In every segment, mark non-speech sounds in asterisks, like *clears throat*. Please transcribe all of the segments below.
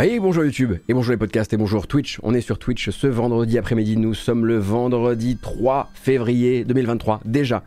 Allez, bonjour YouTube, et bonjour les podcasts, et bonjour Twitch. On est sur Twitch ce vendredi après-midi. Nous sommes le vendredi 3 février 2023, déjà.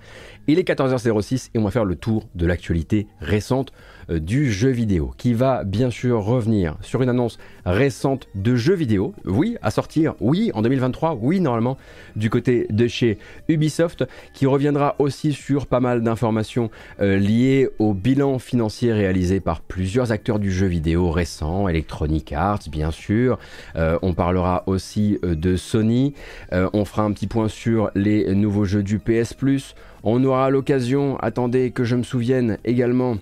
Il est 14h06 et on va faire le tour de l'actualité récente du jeu vidéo, qui va bien sûr revenir sur une annonce récente de jeux vidéo, oui, à sortir, oui, en 2023, oui, normalement, du côté de chez Ubisoft, qui reviendra aussi sur pas mal d'informations euh, liées au bilan financier réalisé par plusieurs acteurs du jeu vidéo récents, Electronic Arts, bien sûr, euh, on parlera aussi de Sony, on fera un petit point sur les nouveaux jeux du PS Plus, on aura l'occasion, attendez que je me souvienne également,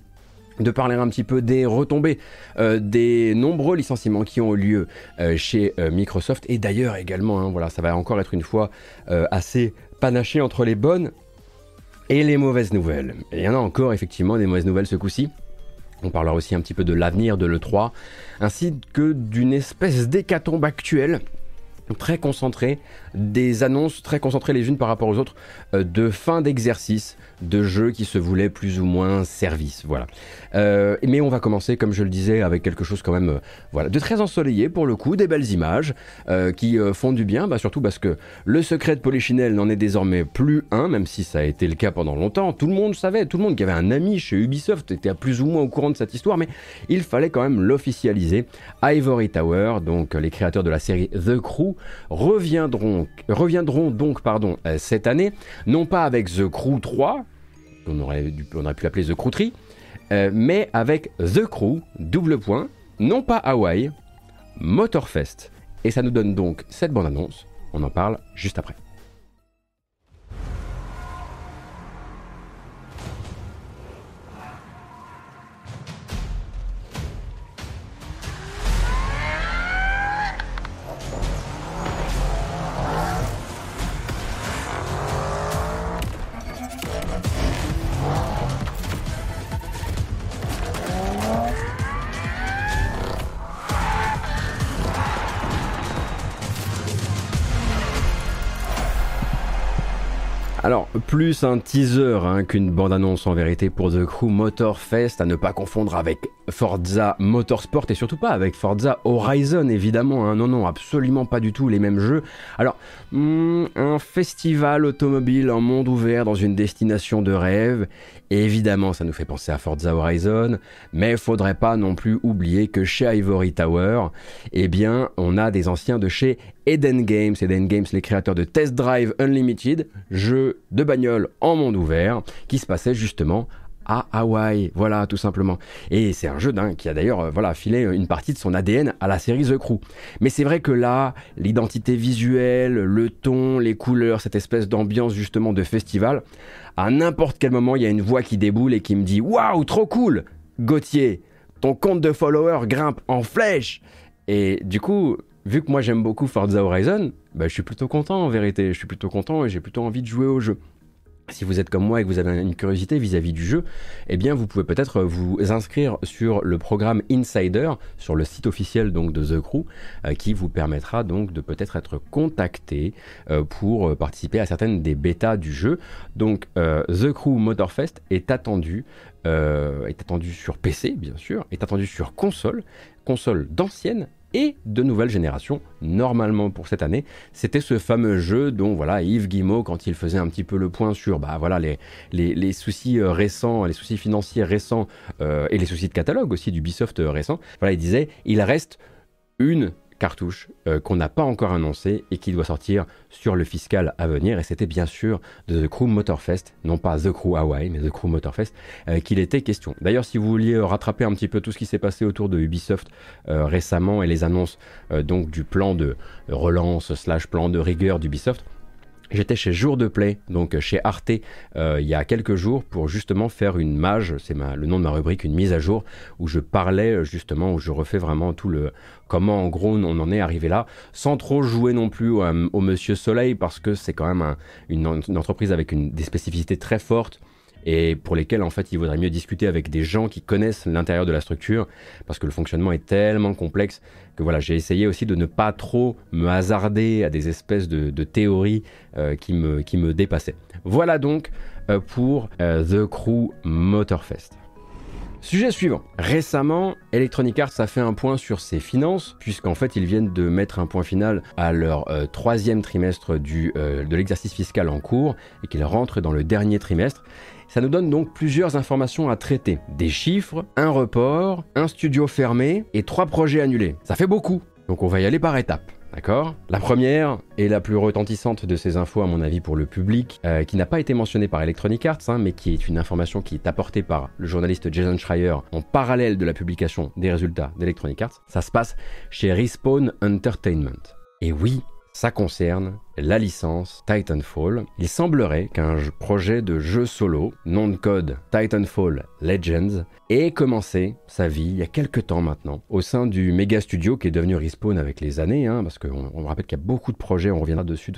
de parler un petit peu des retombées euh, des nombreux licenciements qui ont eu lieu euh, chez euh, Microsoft et d'ailleurs également, hein, voilà, ça va encore être une fois assez panaché entre les bonnes et les mauvaises nouvelles. Il y en a encore effectivement des mauvaises nouvelles ce coup-ci. On parlera aussi un petit peu de l'avenir de l'E3, ainsi que d'une espèce d'hécatombe actuelle très concentré, des annonces très concentrées les unes par rapport aux autres euh, de fin d'exercice de jeux qui se voulaient plus ou moins service. Voilà. Euh, mais on va commencer, comme je le disais, avec quelque chose quand même euh, voilà, de très ensoleillé pour le coup, des belles images qui font du bien, bah, surtout parce que le secret de Polichinelle n'en est désormais plus un, même si ça a été le cas pendant longtemps. Tout le monde savait, tout le monde qui avait un ami chez Ubisoft était à plus ou moins au courant de cette histoire, mais il fallait quand même l'officialiser. Ivory Tower, donc les créateurs de la série The Crew, reviendront, reviendront donc pardon, euh, cette année, non pas avec The Crew 3, on aurait, on aurait pu l'appeler The Crew 3, euh, mais avec The Crew, double point, non pas Hawaii, Motorfest. Et ça nous donne donc cette bande-annonce, on en parle juste après. Alors, plus un teaser hein, qu'une bande-annonce en vérité pour The Crew Motorfest, à ne pas confondre avec Forza Motorsport et surtout pas avec Forza Horizon évidemment. Hein. Non, non, absolument pas du tout les mêmes jeux. Alors, hmm, un festival automobile en monde ouvert dans une destination de rêve. évidemment, ça nous fait penser à Forza Horizon, mais faudrait pas non plus oublier que chez Ivory Tower, eh bien, on a des anciens de chez Eden Games. Eden Games, les créateurs de Test Drive Unlimited, jeu de bagnole en monde ouvert, qui se passait justement à Hawaï, voilà tout simplement. Et c'est un jeu qui a d'ailleurs euh, voilà filé une partie de son ADN à la série The Crew. Mais c'est vrai que là, l'identité visuelle, le ton, les couleurs, cette espèce d'ambiance justement de festival, à n'importe quel moment, il y a une voix qui déboule et qui me dit waouh, trop cool, Gauthier, ton compte de followers grimpe en flèche. Et du coup, vu que moi j'aime beaucoup Forza Horizon, bah, je suis plutôt content en vérité. Je suis plutôt content et j'ai plutôt envie de jouer au jeu. Si vous êtes comme moi et que vous avez une curiosité vis-à-vis du jeu, eh bien vous pouvez peut-être vous inscrire sur le programme Insider, sur le site officiel donc de The Crew, euh, qui vous permettra donc de peut-être être contacté euh, pour participer à certaines des bêtas du jeu. Donc euh, The Crew Motorfest est attendu, est attendu sur PC bien sûr, est attendu sur console, console d'ancienne et de nouvelles générations, normalement pour cette année. C'était ce fameux jeu dont voilà Yves Guillemot, quand il faisait un petit peu le point sur bah, voilà, les, les, soucis euh, récents, les soucis financiers récents euh, et les soucis de catalogue aussi d'Ubisoft euh, récent, voilà, il disait il reste une cartouche euh, qu'on n'a pas encore annoncé et qui doit sortir sur le fiscal à venir. Et c'était bien sûr de The Crew Motorfest, non pas The Crew Hawaii, mais The Crew Motorfest, euh, qu'il était question. D'ailleurs, si vous vouliez rattraper un petit peu tout ce qui s'est passé autour de Ubisoft euh, récemment et les annonces donc du plan de relance slash plan de rigueur d'Ubisoft, J'étais chez Jour de Play, donc chez Arte, euh, il y a quelques jours pour justement faire une mage, c'est le nom de ma rubrique, une mise à jour, où je parlais justement, où je refais vraiment tout le comment en gros on en est arrivé là, sans trop jouer non plus au, Monsieur Soleil, parce que c'est quand même une, entreprise avec des spécificités très fortes et pour lesquels en fait il vaudrait mieux discuter avec des gens qui connaissent l'intérieur de la structure parce que le fonctionnement est tellement complexe que voilà j'ai essayé aussi de ne pas trop me hasarder à des espèces de, théories euh, qui, me, dépassaient. Voilà donc euh, pour euh, The Crew Motorfest. Sujet suivant. Récemment, Electronic Arts a fait un point sur ses finances, puisqu'en fait ils viennent de mettre un point final à leur troisième trimestre de l'exercice fiscal en cours, et qu'ils rentrent dans le dernier trimestre. Ça nous donne donc plusieurs informations à traiter. Des chiffres, un report, un studio fermé et trois projets annulés. Ça fait beaucoup. Donc on va y aller par étapes. D'accord? La première et la plus retentissante de ces infos, à mon avis, pour le public, euh, qui n'a pas été mentionnée par Electronic Arts, hein, mais qui est une information qui est apportée par le journaliste Jason Schreier en parallèle de la publication des résultats d'Electronic Arts, ça se passe chez Respawn Entertainment. Et oui, ça concerne la licence Titanfall. Il semblerait qu'un projet de jeu solo, nom de code Titanfall Legends, ait commencé sa vie il y a quelques temps maintenant au sein du méga studio qui est devenu Respawn avec les années, hein, parce qu'on on rappelle qu'il y a beaucoup de projets, on reviendra dessus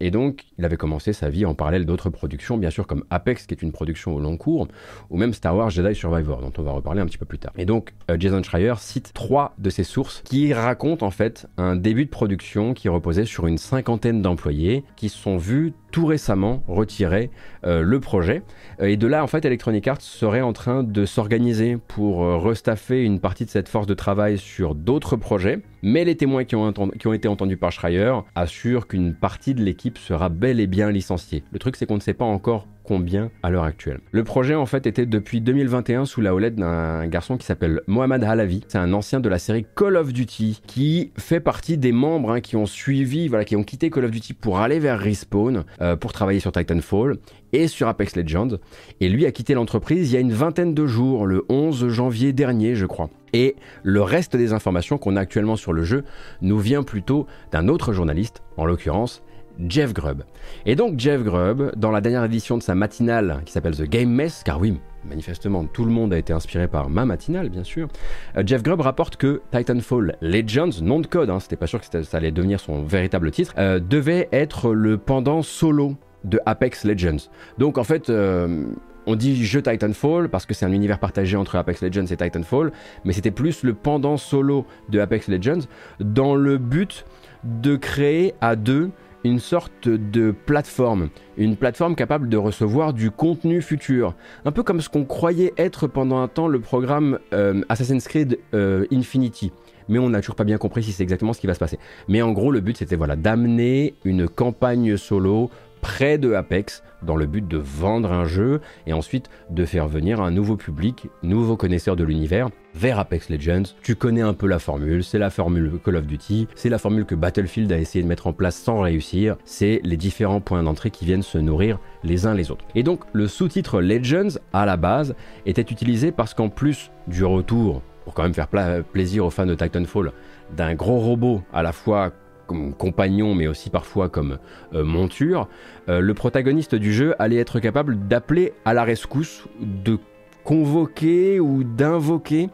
Et donc, il avait commencé sa vie en parallèle d'autres productions, bien sûr comme Apex, qui est une production au long cours, ou même Star Wars Jedi Survivor, dont on va reparler un petit peu plus tard. Et donc, euh, Jason Schreier cite trois de ses sources qui racontent en fait un début de production qui reposait sur une cinquantaine d'employés qui sont vus tout récemment retirer euh, le projet. Euh, et de là, en fait, Electronic Arts serait en train de s'organiser pour euh, restaffer une partie de cette force de travail sur d'autres projets. Mais les témoins qui ont été entendus par Schreier assurent qu'une partie de l'équipe sera bel et bien licenciée. Le truc, c'est qu'on ne sait pas encore combien à l'heure actuelle. Le projet en fait était depuis 2021 sous la houlette d'un garçon qui s'appelle Mohamed Halavi. C'est un ancien de la série Call of Duty qui fait partie des membres hein, qui ont suivi, voilà, qui ont quitté Call of Duty pour aller vers Respawn euh, pour travailler sur Titanfall et sur Apex Legends. Et lui a quitté l'entreprise il y a une vingtaine de jours, le 11 janvier dernier je crois. Et le reste des informations qu'on a actuellement sur le jeu nous vient plutôt d'un autre journaliste, en l'occurrence Jeff Grubb. Et donc Jeff Grubb, dans la dernière édition de sa matinale qui s'appelle The Game Mess, car oui, manifestement tout le monde a été inspiré par ma matinale bien sûr, euh, Jeff Grubb rapporte que Titanfall Legends, nom de code, hein, c'était pas sûr que ça allait devenir son véritable titre, euh, devait être le pendant solo de Apex Legends. Donc en fait, euh, on dit jeu Titanfall parce que c'est un univers partagé entre Apex Legends et Titanfall, mais c'était plus le pendant solo de Apex Legends dans le but de créer à deux une sorte de plateforme, une plateforme capable de recevoir du contenu futur, un peu comme ce qu'on croyait être pendant un temps le programme euh, Assassin's Creed euh, Infinity. Mais on n'a toujours pas bien compris si c'est exactement ce qui va se passer. Mais en gros, le but c'était voilà d'amener une campagne solo près de Apex dans le but de vendre un jeu et ensuite de faire venir un nouveau public, nouveau connaisseur de l'univers vers Apex Legends. Tu connais un peu la formule, c'est la formule Call of Duty, c'est la formule que Battlefield a essayé de mettre en place sans réussir, c'est les différents points d'entrée qui viennent se nourrir les uns les autres. Et donc le sous-titre Legends à la base était utilisé parce qu'en plus du retour pour quand même faire plaisir aux fans de Titanfall, d'un gros robot à la fois comme compagnon mais aussi parfois comme euh, monture, euh, le protagoniste du jeu allait être capable d'appeler à la rescousse, de convoquer ou d'invoquer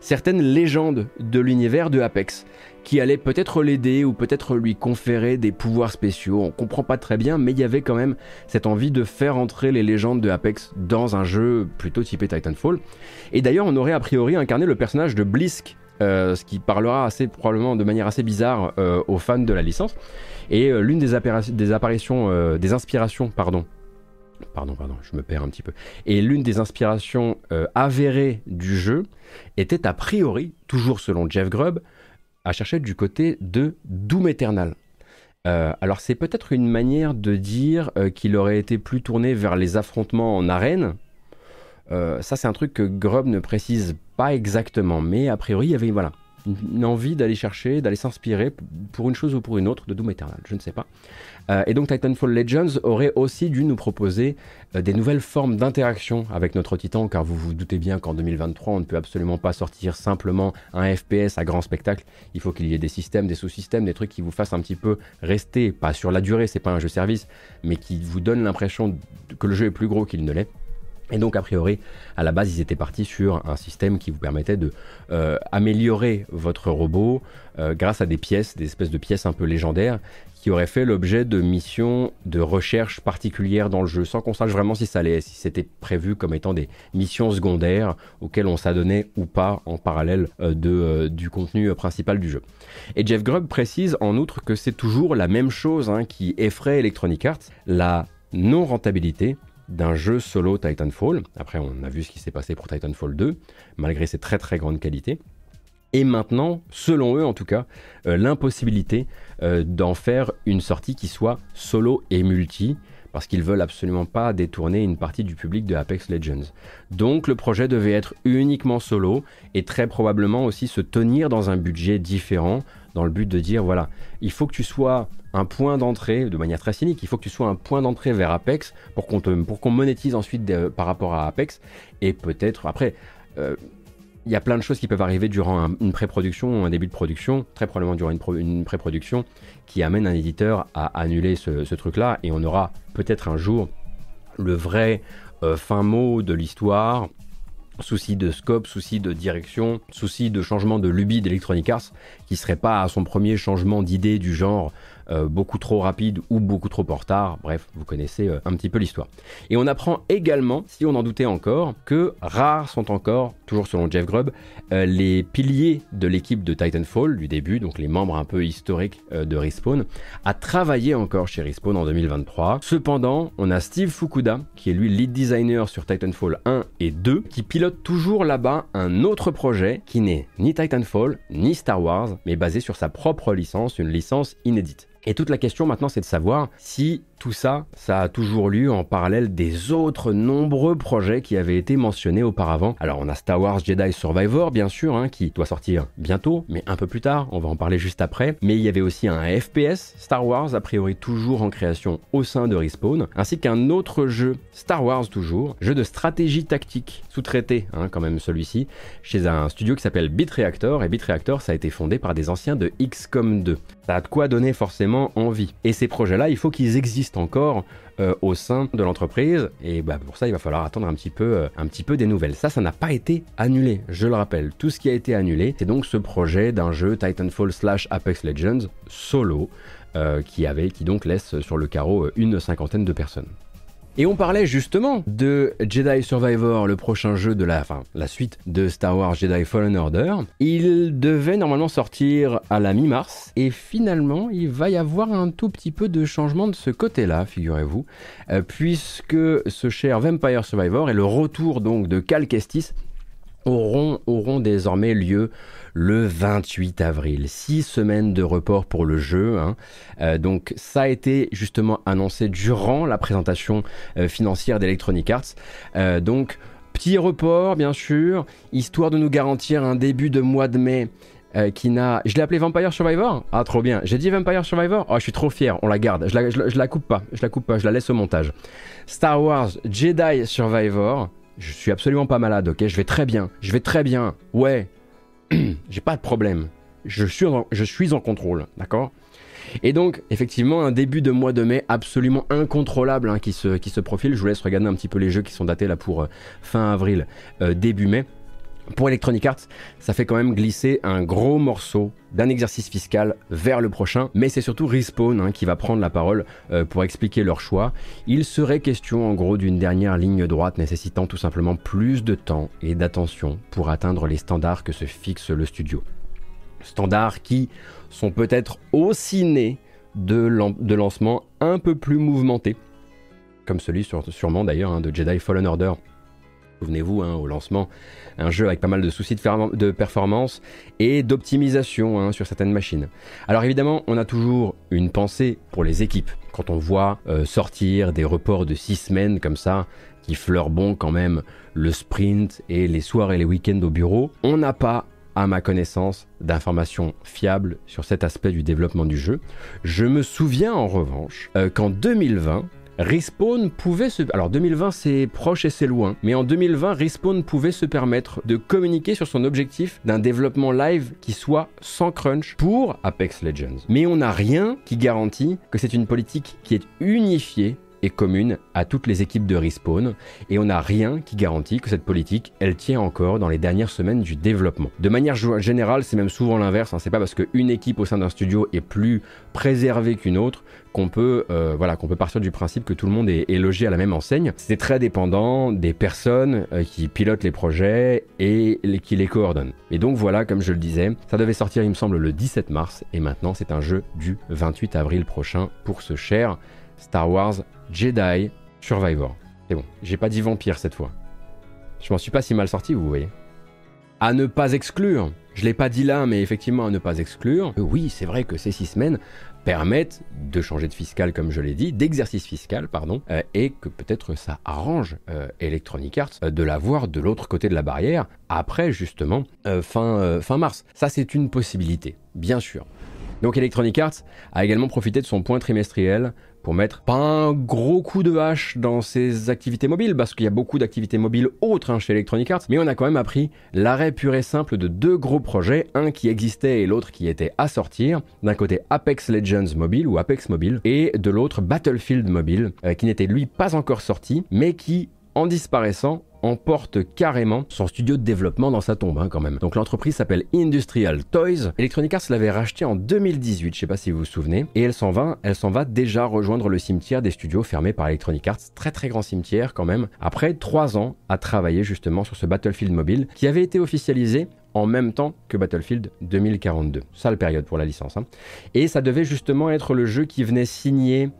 certaines légendes de l'univers de Apex qui allaient peut-être l'aider ou peut-être lui conférer des pouvoirs spéciaux. On comprend pas très bien, mais il y avait quand même cette envie de faire entrer les légendes de Apex dans un jeu plutôt typé Titanfall. Et d'ailleurs, on aurait a priori incarné le personnage de Blisk euh, ce qui parlera assez probablement de manière assez bizarre euh, aux fans de la licence. Et euh, l'une des, des, apparitions, des inspirations, pardon, pardon, pardon, je me perds un petit peu. Et l'une des inspirations avérées du jeu était a priori, toujours selon Jeff Grubb, à chercher du côté de Doom Eternal. alors c'est peut-être une manière de dire qu'il aurait été plus tourné vers les affrontements en arène, euh, ça, c'est un truc que Grubb ne précise pas exactement, mais a priori, il y avait voilà, une envie d'aller chercher, d'aller s'inspirer pour une chose ou pour une autre de Doom Eternal, je ne sais pas. Euh, et donc Titanfall Legends aurait aussi dû nous proposer euh, des nouvelles formes d'interaction avec notre titan, car vous vous doutez bien qu'en 2023, on ne peut absolument pas sortir simplement un FPS à grand spectacle. Il faut qu'il y ait des systèmes, des sous-systèmes, des trucs qui vous fassent un petit peu rester, pas sur la durée, c'est pas un jeu service, mais qui vous donnent l'impression que le jeu est plus gros qu'il ne l'est. Et donc, a priori, à la base, ils étaient partis sur un système qui vous permettait de euh, améliorer votre robot euh, grâce à des pièces, des espèces de pièces un peu légendaires, qui auraient fait l'objet de missions de recherche particulières dans le jeu, sans qu'on sache vraiment si ça allait, si c'était prévu comme étant des missions secondaires auxquelles on s'adonnait ou pas en parallèle euh, du contenu principal du jeu. Et Jeff Grubb précise en outre que c'est toujours la même chose hein, qui effraie Electronic Arts, la non rentabilité d'un jeu solo Titanfall. Après, on a vu ce qui s'est passé pour Titanfall 2, malgré ses très très grandes qualités. Et maintenant, selon eux en tout cas, euh, l'impossibilité euh, d'en faire une sortie qui soit solo et multi, parce qu'ils veulent absolument pas détourner une partie du public de Apex Legends. Donc le projet devait être uniquement solo et très probablement aussi se tenir dans un budget différent dans le but de dire voilà, il faut que tu sois un point d'entrée, de manière très cynique, il faut que tu sois un point d'entrée vers Apex pour qu'on qu'on monétise ensuite par rapport à Apex et peut-être après. Euh, il y a plein de choses qui peuvent arriver durant une pré-production un début de production, très probablement durant une, pré-production, qui amène un éditeur à annuler ce, truc-là, et on aura peut-être un jour le vrai euh, fin mot de l'histoire, souci de scope, souci de direction, souci de changement de lubie d'Electronic Arts, qui serait pas à son premier changement d'idée du genre euh, beaucoup trop rapide ou beaucoup trop en retard. Bref, vous connaissez euh, un petit peu l'histoire. Et on apprend également, si on en doutait encore, que rares sont encore, toujours selon Jeff Grubb, euh, les piliers de l'équipe de Titanfall du début, donc les membres un peu historiques de Respawn, à travailler encore chez Respawn en 2023. Cependant, on a Steve Fukuda, qui est lui lead designer sur Titanfall 1 et 2, qui pilote toujours là-bas un autre projet qui n'est ni Titanfall ni Star Wars, mais basé sur sa propre licence, une licence inédite. Et toute la question maintenant, c'est de savoir si tout ça, ça a toujours lieu en parallèle des autres nombreux projets qui avaient été mentionnés auparavant. Alors on a Star Wars Jedi Survivor, bien sûr, hein, qui doit sortir bientôt, mais un peu plus tard, on va en parler juste après. Mais il y avait aussi un FPS Star Wars, a priori toujours en création au sein de Respawn, ainsi qu'un autre jeu Star Wars toujours, jeu de stratégie tactique, sous-traité hein, quand même celui-ci, chez un studio qui s'appelle Bitreactor, et Bitreactor ça a été fondé par des anciens de XCOM 2. Ça a de quoi donner forcément envie. Et ces projets-là, il faut qu'ils existent encore euh, au sein de l'entreprise. Et bah, pour ça, il va falloir attendre un petit peu, euh, un petit peu des nouvelles. Ça, ça n'a pas été annulé, je le rappelle. Tout ce qui a été annulé, c'est donc ce projet d'un jeu Titanfall slash Apex Legends solo. Euh, qui avait, qui donc laisse sur le carreau une cinquantaine de personnes. Et on parlait justement de Jedi Survivor, le prochain jeu de la, enfin, la suite de Star Wars Jedi Fallen Order. Il devait normalement sortir à la mi-mars, et finalement, il va y avoir un tout petit peu de changement de ce côté-là, figurez-vous, euh, puisque ce cher Vampire Survivor et le retour donc de Cal Kestis auront, auront désormais lieu le 28 avril. Six semaines de report pour le jeu. Hein. Euh, donc ça a été justement annoncé durant la présentation euh, financière d'Electronic Arts. Euh, donc petit report bien sûr, histoire de nous garantir un début de mois de mai. qui n'a. Je l'ai appelé Vampire Survivor? Ah, trop bien. J'ai dit Vampire Survivor? Oh, je suis trop fier. On la garde. Je la, je la coupe pas. Je la coupe pas. Je la laisse au montage. Star Wars Jedi Survivor. Je suis absolument pas malade, ok? Je vais très bien. Je vais très bien. Ouais, *clears throat* j'ai pas de problème. Je suis en, contrôle, d'accord? Et donc, effectivement, un début de mois de mai absolument incontrôlable hein, qui, se, qui se profile. Je vous laisse regarder un petit peu les jeux qui sont datés là pour euh, fin avril, euh, début mai. Pour Electronic Arts, ça fait quand même glisser un gros morceau d'un exercice fiscal vers le prochain, mais c'est surtout Respawn hein, qui va prendre la parole euh, pour expliquer leur choix. Il serait question en gros d'une dernière ligne droite nécessitant tout simplement plus de temps et d'attention pour atteindre les standards que se fixe le studio. Standards qui sont peut-être aussi nés de, lancements un peu plus mouvementés, comme celui sûrement d'ailleurs hein, de Jedi Fallen Order Souvenez-vous, hein, au lancement, un jeu avec pas mal de soucis de, performance et d'optimisation hein, sur certaines machines. Alors évidemment, on a toujours une pensée pour les équipes. Quand on voit euh, sortir des reports de 6 semaines comme ça, qui fleurent bon quand même le sprint et les soirs et les week-ends au bureau, on n'a pas à ma connaissance, d'informations fiables sur cet aspect du développement du jeu. Je me souviens en revanche euh, qu'en 2020, Respawn pouvait se... Alors 2020 c'est proche et c'est loin, mais en 2020 Respawn pouvait se permettre de communiquer sur son objectif d'un développement live qui soit sans crunch pour Apex Legends. Mais on n'a rien qui garantit que c'est une politique qui est unifiée commune à toutes les équipes de Respawn et on n'a rien qui garantit que cette politique elle tient encore dans les dernières semaines du développement. De manière générale, c'est même souvent l'inverse, hein. c'est pas parce qu'une équipe au sein d'un studio est plus préservée qu'une autre qu'on peut, euh, voilà, qu'on peut partir du principe que tout le monde est, logé à la même enseigne. C'est très dépendant des personnes euh, qui pilotent les projets et qui les coordonnent. Et donc voilà, comme je le disais, ça devait sortir il me semble le 17 mars et maintenant c'est un jeu du 28 avril prochain pour ce cher Star Wars Jedi Survivor. C'est bon, j'ai pas dit vampire cette fois. Je m'en suis pas si mal sorti, vous voyez. À ne pas exclure, je l'ai pas dit là, mais effectivement à ne pas exclure, oui, c'est vrai que ces six semaines permettent de changer de fiscal, comme je l'ai dit, d'exercice fiscal, pardon, euh, et que peut-être ça arrange euh, Electronic Arts euh, de l'avoir de l'autre côté de la barrière, après justement fin, fin mars. Ça, c'est une possibilité, bien sûr. Donc Electronic Arts a également profité de son point trimestriel pour mettre pas un gros coup de hache dans ses activités mobiles, parce qu'il y a beaucoup d'activités mobiles autres hein, chez Electronic Arts, mais on a quand même appris l'arrêt pur et simple de deux gros projets, un qui existait et l'autre qui était à sortir. D'un côté Apex Legends Mobile ou Apex Mobile, et de l'autre Battlefield Mobile, euh, qui n'était lui pas encore sorti, mais qui, en disparaissant, emporte carrément son studio de développement dans sa tombe hein, quand même. Donc l'entreprise s'appelle Industrial Toys. Electronic Arts l'avait racheté en 2018, je sais pas si vous vous souvenez, et elle s'en va, elle s'en va déjà rejoindre le cimetière des studios fermés par Electronic Arts, très très grand cimetière quand même, après trois ans à travailler justement sur ce Battlefield mobile qui avait été officialisé en même temps que Battlefield 2042. Sale période pour la licence. Hein. Et ça devait justement être le jeu qui venait signer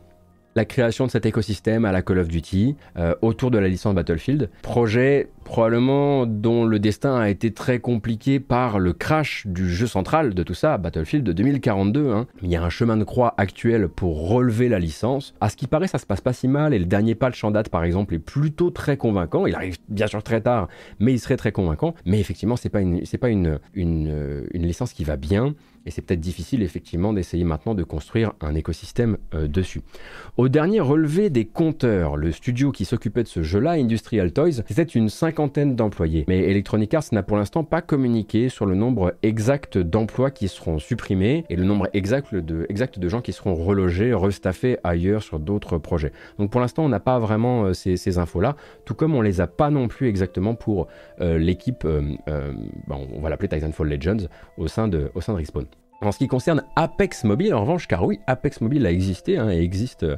la création de cet écosystème à la Call of Duty euh, autour de la licence Battlefield. Projet probablement dont le destin a été très compliqué par le crash du jeu central de tout ça, Battlefield de 2042. Hein. Il y a un chemin de croix actuel pour relever la licence. À ce qui paraît, ça se passe pas si mal et le dernier patch en date, par exemple, est plutôt très convaincant. Il arrive bien sûr très tard, mais il serait très convaincant. Mais effectivement, c'est pas une, pas une, une, une licence qui va bien et c'est peut-être difficile effectivement d'essayer maintenant de construire un écosystème euh, dessus. Au dernier relevé des compteurs, le studio qui s'occupait de ce jeu-là, Industrial Toys, c'était une cinquantaine d'employés. Mais Electronic Arts n'a pour l'instant pas communiqué sur le nombre exact d'emplois qui seront supprimés et le nombre exact de, exact de gens qui seront relogés, restaffés ailleurs sur d'autres projets. Donc pour l'instant, on n'a pas vraiment euh, ces, infos-là, tout comme on les a pas non plus exactement pour euh, l'équipe, on va l'appeler Titanfall Legends, au sein de, au sein de Respawn. En ce qui concerne Apex Mobile, en revanche, car oui, Apex Mobile a existé hein, et existe, euh,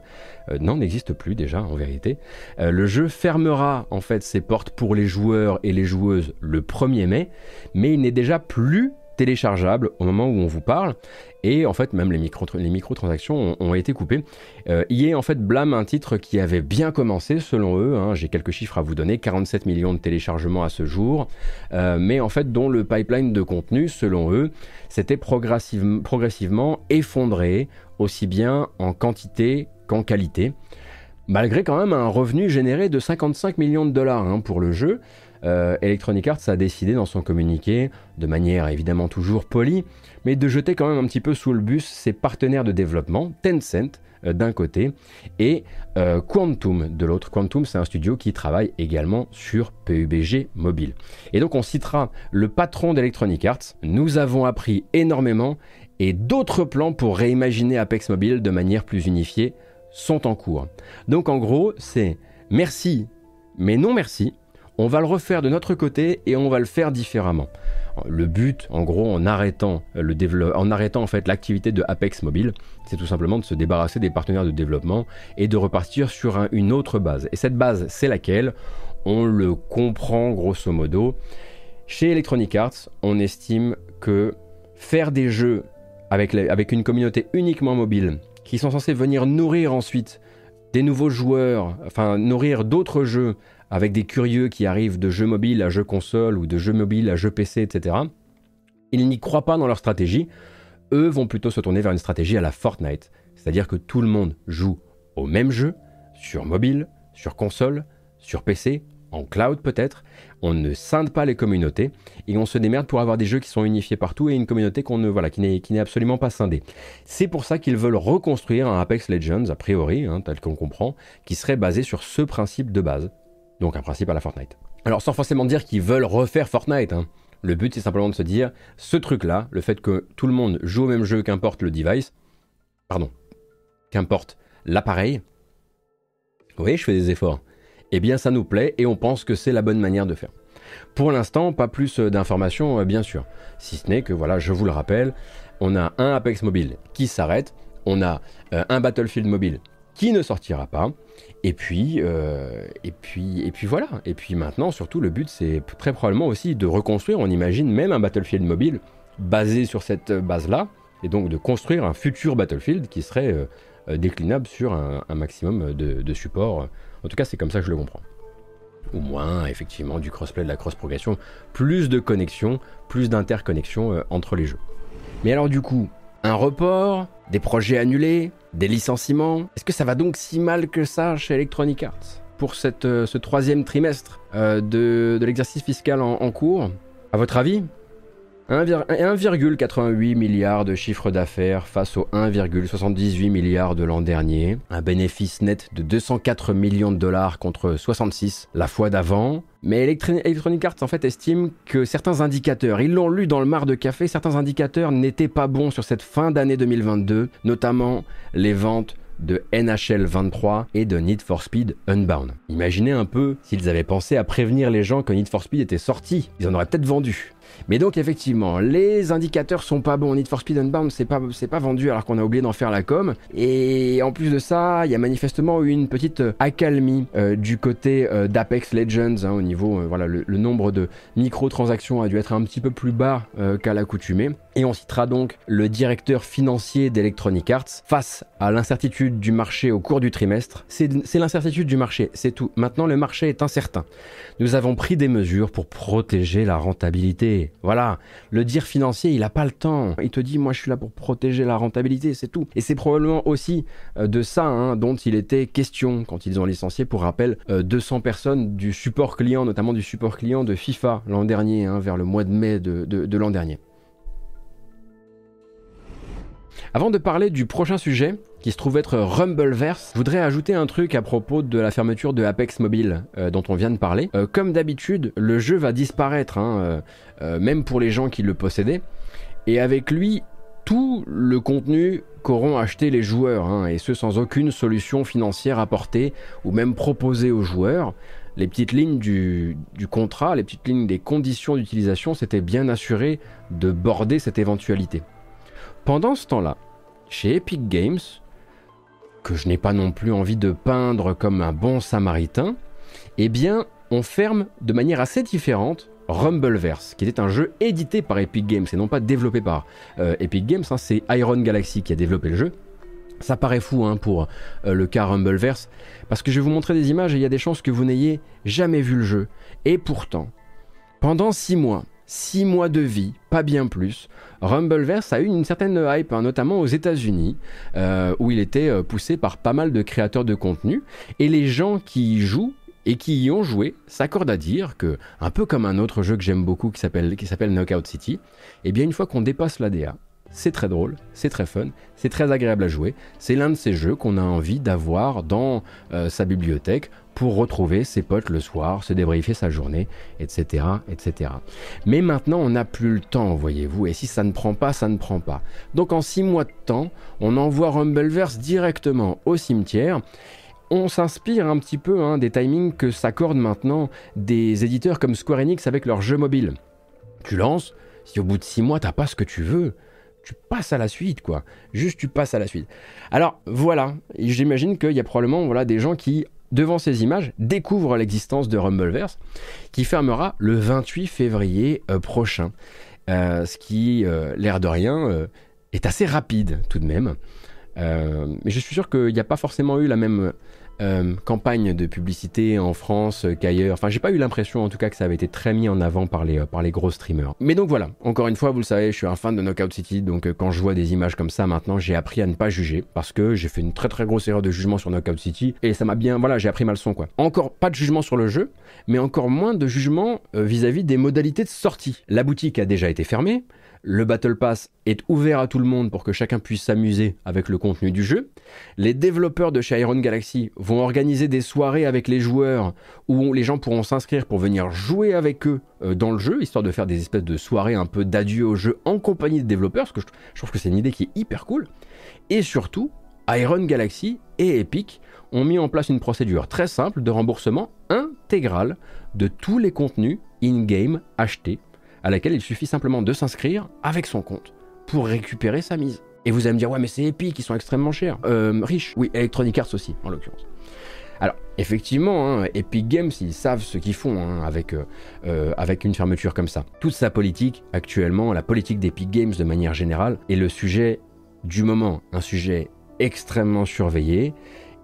non, n'existe plus déjà en vérité. Euh, le jeu fermera en fait ses portes pour les joueurs et les joueuses le 1er mai, mais il n'est déjà plus téléchargeable au moment où on vous parle. Et en fait, même les, micro, les microtransactions ont, été coupées. Euh, est en fait blâme un titre qui avait bien commencé selon eux. Hein. J'ai quelques chiffres à vous donner 47 millions de téléchargements à ce jour. Euh, mais en fait, dont le pipeline de contenu, selon eux, s'était progressivement effondré, aussi bien en quantité qu'en qualité. Malgré quand même un revenu généré de 55 millions de dollars hein, pour le jeu. Euh, Electronic Arts a décidé dans son communiqué, de manière évidemment toujours polie, mais de jeter quand même un petit peu sous le bus ses partenaires de développement, Tencent euh, d'un côté et euh, Quantum de l'autre. Quantum, c'est un studio qui travaille également sur PUBG mobile. Et donc on citera le patron d'Electronic Arts. Nous avons appris énormément et d'autres plans pour réimaginer Apex Mobile de manière plus unifiée sont en cours. Donc en gros, c'est merci, mais non merci on va le refaire de notre côté et on va le faire différemment. Le but, en gros, en arrêtant, le en, arrêtant en fait l'activité de Apex Mobile, c'est tout simplement de se débarrasser des partenaires de développement et de repartir sur une autre base. Et cette base, c'est laquelle? On le comprend grosso modo. Chez Electronic Arts, on estime que faire des jeux avec, avec une communauté uniquement mobile, qui sont censés venir nourrir ensuite des nouveaux joueurs, enfin nourrir d'autres jeux avec des curieux qui arrivent de jeux mobiles à jeux console ou de jeux mobiles à jeux PC, etc. Ils n'y croient pas dans leur stratégie. Eux vont plutôt se tourner vers une stratégie à la Fortnite, c'est-à-dire que tout le monde joue au même jeu, sur mobile, sur console, sur PC, en cloud peut-être. On ne scinde pas les communautés et on se démerde pour avoir des jeux qui sont unifiés partout et une communauté qu'on ne voilà qui n'est absolument pas scindée. C'est pour ça qu'ils veulent reconstruire un Apex Legends a priori, hein, tel qu'on comprend, qui serait basé sur ce principe de base, donc un principe à la Fortnite. Alors sans forcément dire qu'ils veulent refaire Fortnite, hein. le but c'est simplement de se dire, ce truc-là, le fait que tout le monde joue au même jeu, qu'importe le device, pardon, qu'importe l'appareil, voyez, je fais des efforts, eh bien ça nous plaît et on pense que c'est la bonne manière de faire. Pour l'instant, pas plus d'informations, euh, bien sûr. Si ce n'est que, voilà, je vous le rappelle, on a un Apex Mobile qui s'arrête, on a euh, un Battlefield Mobile qui ne sortira pas, et puis, euh, et puis, et puis voilà. Et puis maintenant, surtout, le but, c'est très probablement aussi de reconstruire. On imagine même un Battlefield mobile basé sur cette base-là, et donc de construire un futur Battlefield qui serait euh, déclinable sur un, maximum de, supports. En tout cas, c'est comme ça que je le comprends. Ou moins, effectivement, du crossplay, de la cross-progression, plus de connexions, plus d'interconnexions entre les jeux. Mais alors du coup, un report, des projets annulés, des licenciements. Est-ce que ça va donc si mal que ça chez Electronic Arts pour euh, ce troisième trimestre euh, de, l'exercice fiscal en, cours? À votre avis? 1,88 milliard de chiffre d'affaires face aux 1,78 milliard de l'an dernier. Un bénéfice net de 204 millions de dollars contre 66 la fois d'avant. Mais Electronic Arts en fait estime que certains indicateurs, ils l'ont lu dans le mar de café, certains indicateurs n'étaient pas bons sur cette fin d'année 2022, notamment les ventes de NHL 23 et de Need for Speed Unbound. Imaginez un peu s'ils avaient pensé à prévenir les gens que Need for Speed était sorti, ils en auraient peut-être vendu. Mais donc effectivement, les indicateurs sont pas bons. Need for Speed Unbound, c'est pas, c'est pas vendu alors qu'on a oublié d'en faire la com. Et en plus de ça, il y a manifestement eu une petite euh, accalmie euh, du côté euh, d'Apex Legends hein, au niveau, voilà, le, nombre de microtransactions a dû être un petit peu plus bas qu'à l'accoutumée. Et on citera donc le directeur financier d'Electronic Arts face à l'incertitude du marché au cours du trimestre. C'est l'incertitude du marché, c'est tout. Maintenant, le marché est incertain. Nous avons pris des mesures pour protéger la rentabilité. Voilà, le dire financier, il n'a pas le temps. Il te dit, moi je suis là pour protéger la rentabilité, c'est tout. Et c'est probablement aussi euh, de ça hein, dont il était question quand ils ont licencié, pour rappel, 200 euh, personnes du support client, notamment du support client de FIFA l'an dernier, hein, vers le mois de mai de l'an dernier. Avant de parler du prochain sujet, qui se trouve être Rumbleverse, je voudrais ajouter un truc à propos de la fermeture de Apex Mobile euh, dont on vient de parler. Euh, comme d'habitude, le jeu va disparaître, hein, euh, même pour les gens qui le possédaient, et avec lui tout le contenu qu'auront acheté les joueurs, hein, et ce sans aucune solution financière apportée ou même proposée aux joueurs. Les petites lignes du, du contrat, les petites lignes des conditions d'utilisation s'étaient bien assurées de border cette éventualité. Pendant ce temps-là, chez Epic Games, que je n'ai pas non plus envie de peindre comme un bon samaritain, eh bien, on ferme de manière assez différente Rumbleverse, qui était un jeu édité par Epic Games et non pas développé par euh, Epic Games. Hein, c'est Iron Galaxy qui a développé le jeu. Ça paraît fou hein, pour euh, le cas Rumbleverse, parce que je vais vous montrer des images et il y a des chances que vous n'ayez jamais vu le jeu. Et pourtant, pendant six mois, 6 mois de vie, pas bien plus. Rumbleverse a eu une certaine hype, hein, notamment aux États-Unis, euh, où il était euh, poussé par pas mal de créateurs de contenu. Et les gens qui y jouent et qui y ont joué s'accordent à dire que, un peu comme un autre jeu que j'aime beaucoup qui s'appelle Knockout City, eh bien une fois qu'on dépasse l'ADA, c'est très drôle, c'est très fun, c'est très agréable à jouer. C'est l'un de ces jeux qu'on a envie d'avoir dans euh, sa bibliothèque pour retrouver ses potes le soir, se débriefer sa journée, etc. etc. Mais maintenant, on n'a plus le temps, voyez-vous, et si ça ne prend pas, ça ne prend pas. Donc en six mois de temps, on envoie Rumbleverse directement au cimetière. On s'inspire un petit peu hein, des timings que s'accordent maintenant des éditeurs comme Square Enix avec leurs jeux mobiles. Tu lances, si au bout de six mois t'as pas ce que tu veux, tu passes à la suite, quoi. Juste, tu passes à la suite. Alors, voilà. J'imagine qu'il y a probablement voilà, des gens qui, devant ces images, découvrent l'existence de Rumbleverse, qui fermera le 28 février euh, prochain. Euh, ce qui, euh, l'air de rien, est assez rapide tout de même. mais je suis sûr qu'il n'y a pas forcément eu la même euh, campagne de publicité en France qu'ailleurs. Enfin, j'ai pas eu l'impression en tout cas que ça avait été très mis en avant par les, euh, par les gros streamers. Mais donc voilà, encore une fois, vous le savez, je suis un fan de Knockout City, donc euh, quand je vois des images comme ça maintenant, j'ai appris à ne pas juger parce que j'ai fait une très très grosse erreur de jugement sur Knockout City et ça m'a bien, voilà, j'ai appris ma leçon quoi. Encore pas de jugement sur le jeu, mais encore moins de jugement vis-à-vis -vis des modalités de sortie. La boutique a déjà été fermée, le Battle Pass est ouvert à tout le monde pour que chacun puisse s'amuser avec le contenu du jeu. Les développeurs de chez Iron Galaxy vont organiser des soirées avec les joueurs où les gens pourront s'inscrire pour venir jouer avec eux euh, dans le jeu, histoire de faire des espèces de soirées un peu d'adieu au jeu en compagnie de développeurs, que je trouve que c'est une idée qui est hyper cool. Et surtout, Iron Galaxy et Epic ont mis en place une procédure très simple de remboursement intégral de tous les contenus in-game achetés à laquelle il suffit simplement de s'inscrire avec son compte pour récupérer sa mise. Et vous allez me dire, ouais, mais c'est Epic, ils sont extrêmement chers. Euh, riches, oui, Electronic Arts aussi, en l'occurrence. Alors, effectivement, hein, Epic Games, ils savent ce qu'ils font hein, avec, euh, euh, avec une fermeture comme ça. Toute sa politique, actuellement, la politique d'Epic Games de manière générale, est le sujet du moment, un sujet extrêmement surveillé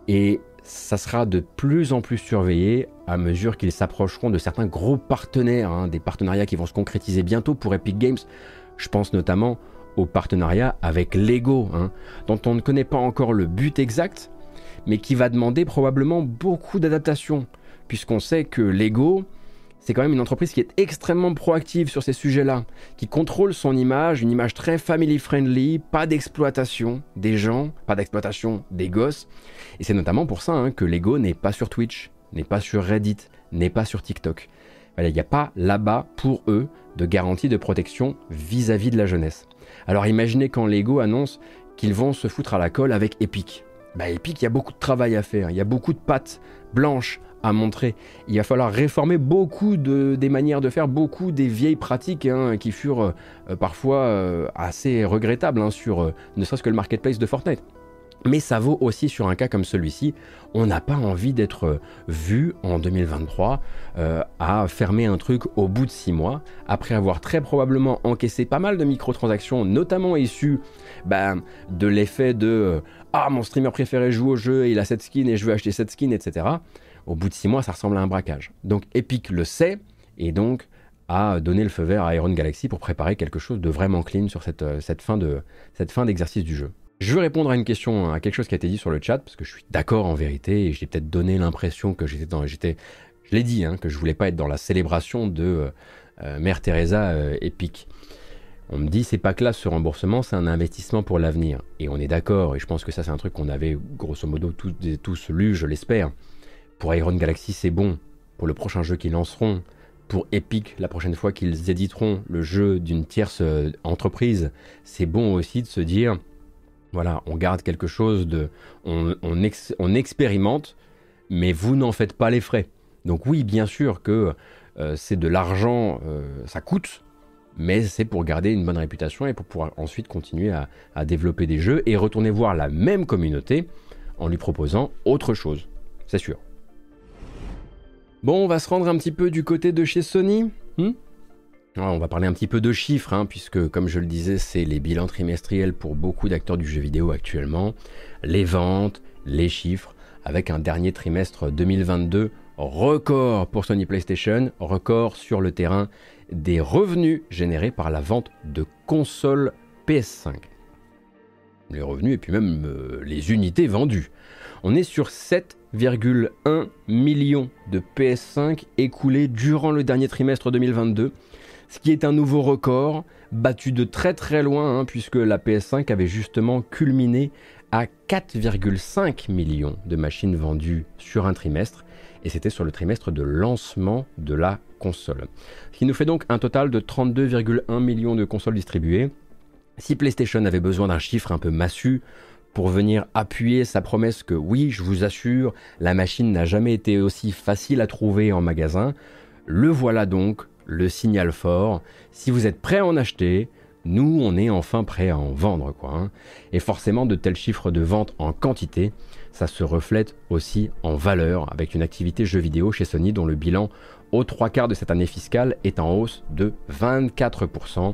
et ça sera de plus en plus surveillé à mesure qu'ils s'approcheront de certains gros partenaires, hein, des partenariats qui vont se concrétiser bientôt pour Epic Games. Je pense notamment au partenariat avec Lego, hein, dont on ne connaît pas encore le but exact, mais qui va demander probablement beaucoup d'adaptations, puisqu'on sait que Lego, c'est quand même une entreprise qui est extrêmement proactive sur ces sujets-là, qui contrôle son image, une image très family friendly, pas d'exploitation des gens, pas d'exploitation des gosses. Et c'est notamment pour ça hein, que Lego n'est pas sur Twitch, n'est pas sur Reddit, n'est pas sur TikTok. Il n'y a pas là-bas pour eux de garantie de protection vis-à-vis de la jeunesse. Alors imaginez quand Lego annonce qu'ils vont se foutre à la colle avec Epic. Bah Epic, il y a beaucoup de travail à faire, il y a beaucoup de pattes blanches montrer. Il va falloir réformer beaucoup de, des manières de faire, beaucoup des vieilles pratiques hein, qui furent euh, parfois euh, assez regrettables hein, sur euh, ne serait-ce que le marketplace de Fortnite. Mais ça vaut aussi sur un cas comme celui-ci. On n'a pas envie d'être vu en 2023 à fermer un truc au bout de six mois, après avoir très probablement encaissé pas mal de microtransactions, notamment issues ben, de l'effet de Ah, mon streamer préféré joue au jeu, il a cette skin et je veux acheter cette skin, etc au bout de six mois, ça ressemble à un braquage. Donc Epic le sait et donc a donné le feu vert à Iron Galaxy pour préparer quelque chose de vraiment clean sur cette, euh, cette fin de cette fin d'exercice du jeu. Je veux répondre à une question, à quelque chose qui a été dit sur le chat, parce que je suis d'accord en vérité, et j'ai peut-être donné l'impression que j'étais dans. J'étais, je l'ai dit, hein, que je voulais pas être dans la célébration de euh, euh, Mère Teresa Epic. On me dit c'est pas classe ce remboursement, c'est un investissement pour l'avenir. Et on est d'accord, et je pense que ça c'est un truc qu'on avait grosso modo tous, tous lu, je l'espère. Pour Iron Galaxy, c'est bon. Pour le prochain jeu qu'ils lanceront, pour Epic, la prochaine fois qu'ils éditeront le jeu d'une tierce euh, entreprise, c'est bon aussi de se dire, voilà, on garde quelque chose de... On, expérimente, mais vous n'en faites pas les frais. Donc oui, bien sûr que euh, c'est de l'argent, euh, ça coûte, mais c'est pour garder une bonne réputation et pour pouvoir ensuite continuer à développer des jeux et retourner voir la même communauté en lui proposant autre chose, c'est sûr. Bon, on va se rendre un petit peu du côté de chez Sony. Hmm on va parler un petit peu de chiffres, hein, puisque comme je le disais, c'est les bilans trimestriels pour beaucoup d'acteurs du jeu vidéo actuellement. Les ventes, les chiffres, avec un dernier trimestre 2022 record pour Sony PlayStation, record sur le terrain des revenus générés par la vente de consoles PS5. Les revenus et puis même euh, les unités vendues. On est sur 7,1 millions de PS5 écoulés durant le dernier trimestre 2022, ce qui est un nouveau record, battu de très très loin, hein, puisque la PS5 avait justement culminé à 4,5 millions de machines vendues sur un trimestre, et c'était sur le trimestre de lancement de la console. Ce qui nous fait donc un total de 32,1 millions de consoles distribuées. Si PlayStation avait besoin d'un chiffre un peu massu, pour venir appuyer sa promesse que oui, je vous assure, la machine n'a jamais été aussi facile à trouver en magasin. Le voilà donc, le signal fort. Si vous êtes prêt à en acheter, nous, on est enfin prêt à en vendre, quoi. Hein. Et forcément, de tels chiffres de vente en quantité, ça se reflète aussi en valeur, avec une activité jeu vidéo chez Sony dont le bilan aux trois quarts de cette année fiscale est en hausse de 24%,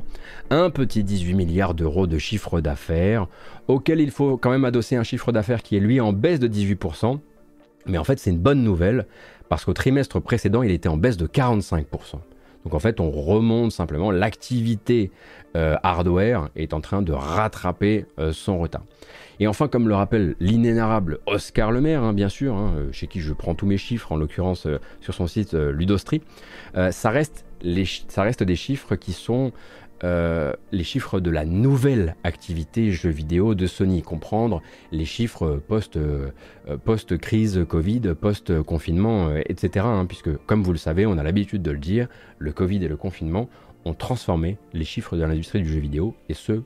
un petit 18 milliards d'euros de chiffre d'affaires, auquel il faut quand même adosser un chiffre d'affaires qui est lui en baisse de 18%, mais en fait c'est une bonne nouvelle, parce qu'au trimestre précédent il était en baisse de 45%. Donc en fait on remonte simplement, l'activité euh, hardware est en train de rattraper euh, son retard. Et enfin, comme le rappelle l'inénarrable Oscar Lemaire, hein, bien sûr, hein, euh, chez qui je prends tous mes chiffres, en l'occurrence sur son site Ludostri, ça, ça reste des chiffres qui sont les chiffres de la nouvelle activité jeux vidéo de Sony, comprendre les chiffres post-crise Covid, post-confinement, etc. Hein, puisque, comme vous le savez, on a l'habitude de le dire, le Covid et le confinement ont transformé les chiffres de l'industrie du jeu vidéo, et ce,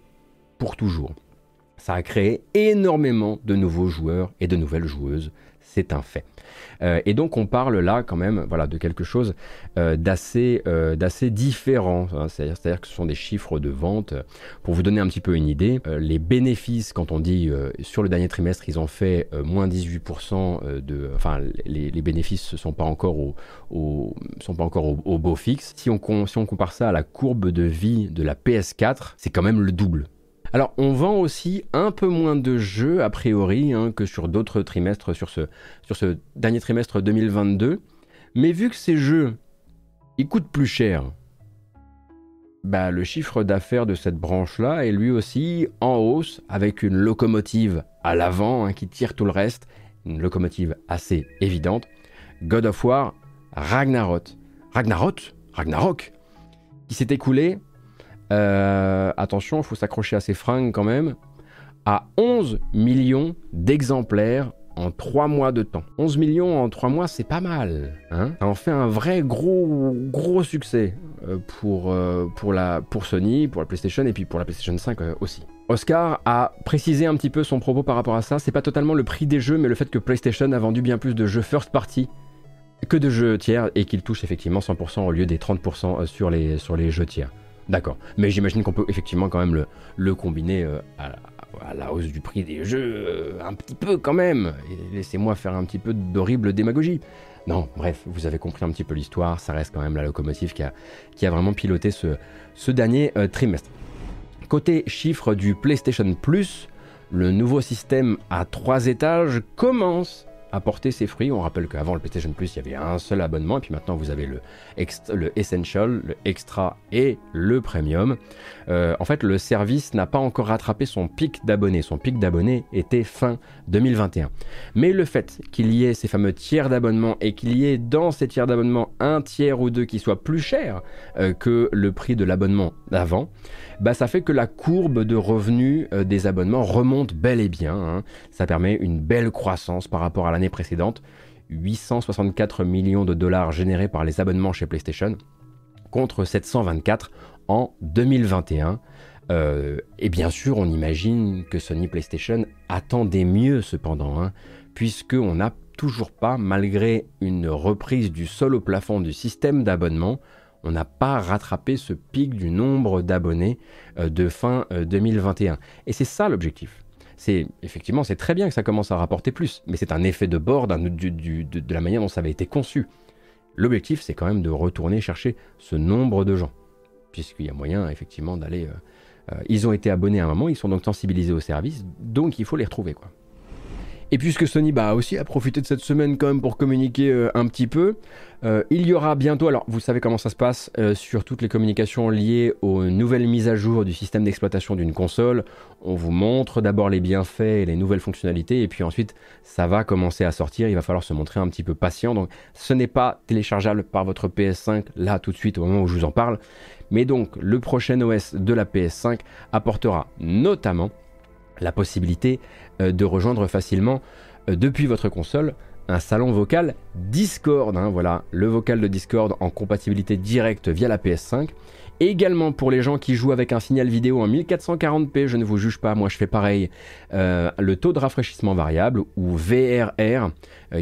pour toujours. Ça a créé énormément de nouveaux joueurs et de nouvelles joueuses, c'est un fait. Euh, et donc on parle là quand même voilà, de quelque chose euh, euh, d'assez différent, hein. c'est-à-dire que ce sont des chiffres de vente. Pour vous donner un petit peu une idée, les bénéfices, quand on dit sur le dernier trimestre, ils ont fait moins 18%, de, enfin les, bénéfices ne sont pas encore au, sont pas encore au, beau fixe. Si on, si on compare ça à la courbe de vie de la PS4, c'est quand même le double Alors, on vend aussi un peu moins de jeux, a priori, hein, que sur d'autres trimestres, sur ce, dernier trimestre 2022. Mais vu que ces jeux, ils coûtent plus cher, bah, le chiffre d'affaires de cette branche-là est lui aussi en hausse, avec une locomotive à l'avant hein, qui tire tout le reste, une locomotive assez évidente. God of War, Ragnarok. Ragnarok? Ragnarok Qui s'est écoulé euh, attention, il faut s'accrocher à ses fringues quand même, à 11 millions d'exemplaires en 3 mois de temps. 11 millions en 3 mois, c'est pas mal. Hein Ça en fait un vrai gros, gros succès euh, pour, euh, pour Sony, pour la PlayStation et puis pour la PlayStation 5 aussi. Oscar a précisé un petit peu son propos par rapport à ça. C'est pas totalement le prix des jeux, mais le fait que PlayStation a vendu bien plus de jeux first party que de jeux tiers et qu'il touche effectivement 100% au lieu des 30% sur les, sur les jeux tiers. D'accord. Mais j'imagine qu'on peut effectivement quand même le, combiner euh, à, la hausse du prix des jeux, euh, un petit peu quand même. Laissez-moi faire un petit peu d'horrible démagogie. Non, bref, vous avez compris un petit peu l'histoire, ça reste quand même la locomotive qui a, qui a vraiment piloté ce, ce dernier euh, trimestre. Côté chiffres du PlayStation Plus, le nouveau système à trois étages commence apporter ses fruits. On rappelle qu'avant le PlayStation Plus, il y avait un seul abonnement, et puis maintenant vous avez le, le Essential, le Extra et le Premium. Euh, en fait, le service n'a pas encore rattrapé son pic d'abonnés. Son pic d'abonnés était fin 2021. Mais le fait qu'il y ait ces fameux tiers d'abonnement et qu'il y ait dans ces tiers d'abonnement un tiers ou deux qui soit plus cher euh, que le prix de l'abonnement d'avant, bah, ça fait que la courbe de revenus euh, des abonnements remonte bel et bien. Hein. Ça permet une belle croissance par rapport à l'année précédente. 864 millions de dollars générés par les abonnements chez PlayStation contre 724 en 2021. Euh, et bien sûr, on imagine que Sony PlayStation attendait mieux cependant, hein, puisqu'on n'a toujours pas, malgré une reprise du sol au plafond du système d'abonnement, on n'a pas rattrapé ce pic du nombre d'abonnés euh, de fin 2021. Euh, Et c'est ça l'objectif. C'est effectivement, c'est très bien que ça commence à rapporter plus, mais c'est un effet de bord de, la manière dont ça avait été conçu. L'objectif, c'est quand même de retourner chercher ce nombre de gens, puisqu'il y a moyen effectivement d'aller. Euh, ils ont été abonnés à un moment, ils sont donc sensibilisés au service, donc il faut les retrouver quoi. Et puisque Sony bah, aussi a profité de cette semaine quand même pour communiquer euh, un petit peu, euh, il y aura bientôt, alors vous savez comment ça se passe euh, sur toutes les communications liées aux nouvelles mises à jour du système d'exploitation d'une console. On vous montre d'abord les bienfaits et les nouvelles fonctionnalités, et puis ensuite ça va commencer à sortir. Il va falloir se montrer un petit peu patient. Donc ce n'est pas téléchargeable par votre PS5 là tout de suite au moment où je vous en parle. Mais donc le prochain OS de la PS5 apportera notamment la possibilité euh, de rejoindre facilement euh, depuis votre console un salon vocal Discord. Hein, voilà, le vocal de Discord en compatibilité directe via la PS5. Également pour les gens qui jouent avec un signal vidéo en 1440p, je ne vous juge pas, moi je fais pareil, euh, le taux de rafraîchissement variable ou VRR,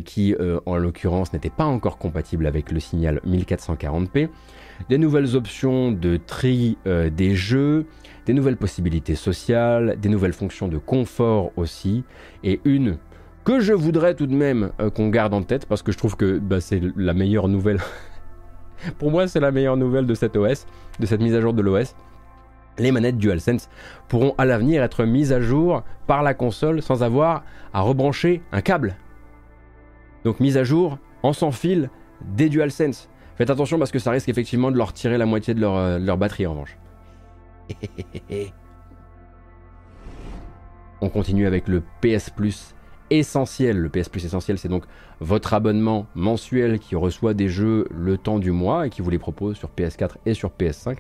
qui en l'occurrence n'était pas encore compatible avec le signal 1440p. Des nouvelles options de tri des jeux, des nouvelles possibilités sociales, des nouvelles fonctions de confort aussi, et une que je voudrais tout de même euh, qu'on garde en tête parce que je trouve que bah, c'est la meilleure nouvelle. *laughs* Pour moi, c'est la meilleure nouvelle de cet OS, de cette mise à jour de l'OS. Les manettes DualSense pourront à l'avenir être mises à jour par la console sans avoir à rebrancher un câble. Donc mise à jour en sans fil des DualSense. Faites attention parce que ça risque effectivement de leur tirer la moitié de leur, euh, de leur batterie en revanche. *laughs* On continue avec le PS Plus essentiel. Le PS Plus essentiel, c'est donc votre abonnement mensuel qui reçoit des jeux le temps du mois et qui vous les propose sur PS4 et sur PS5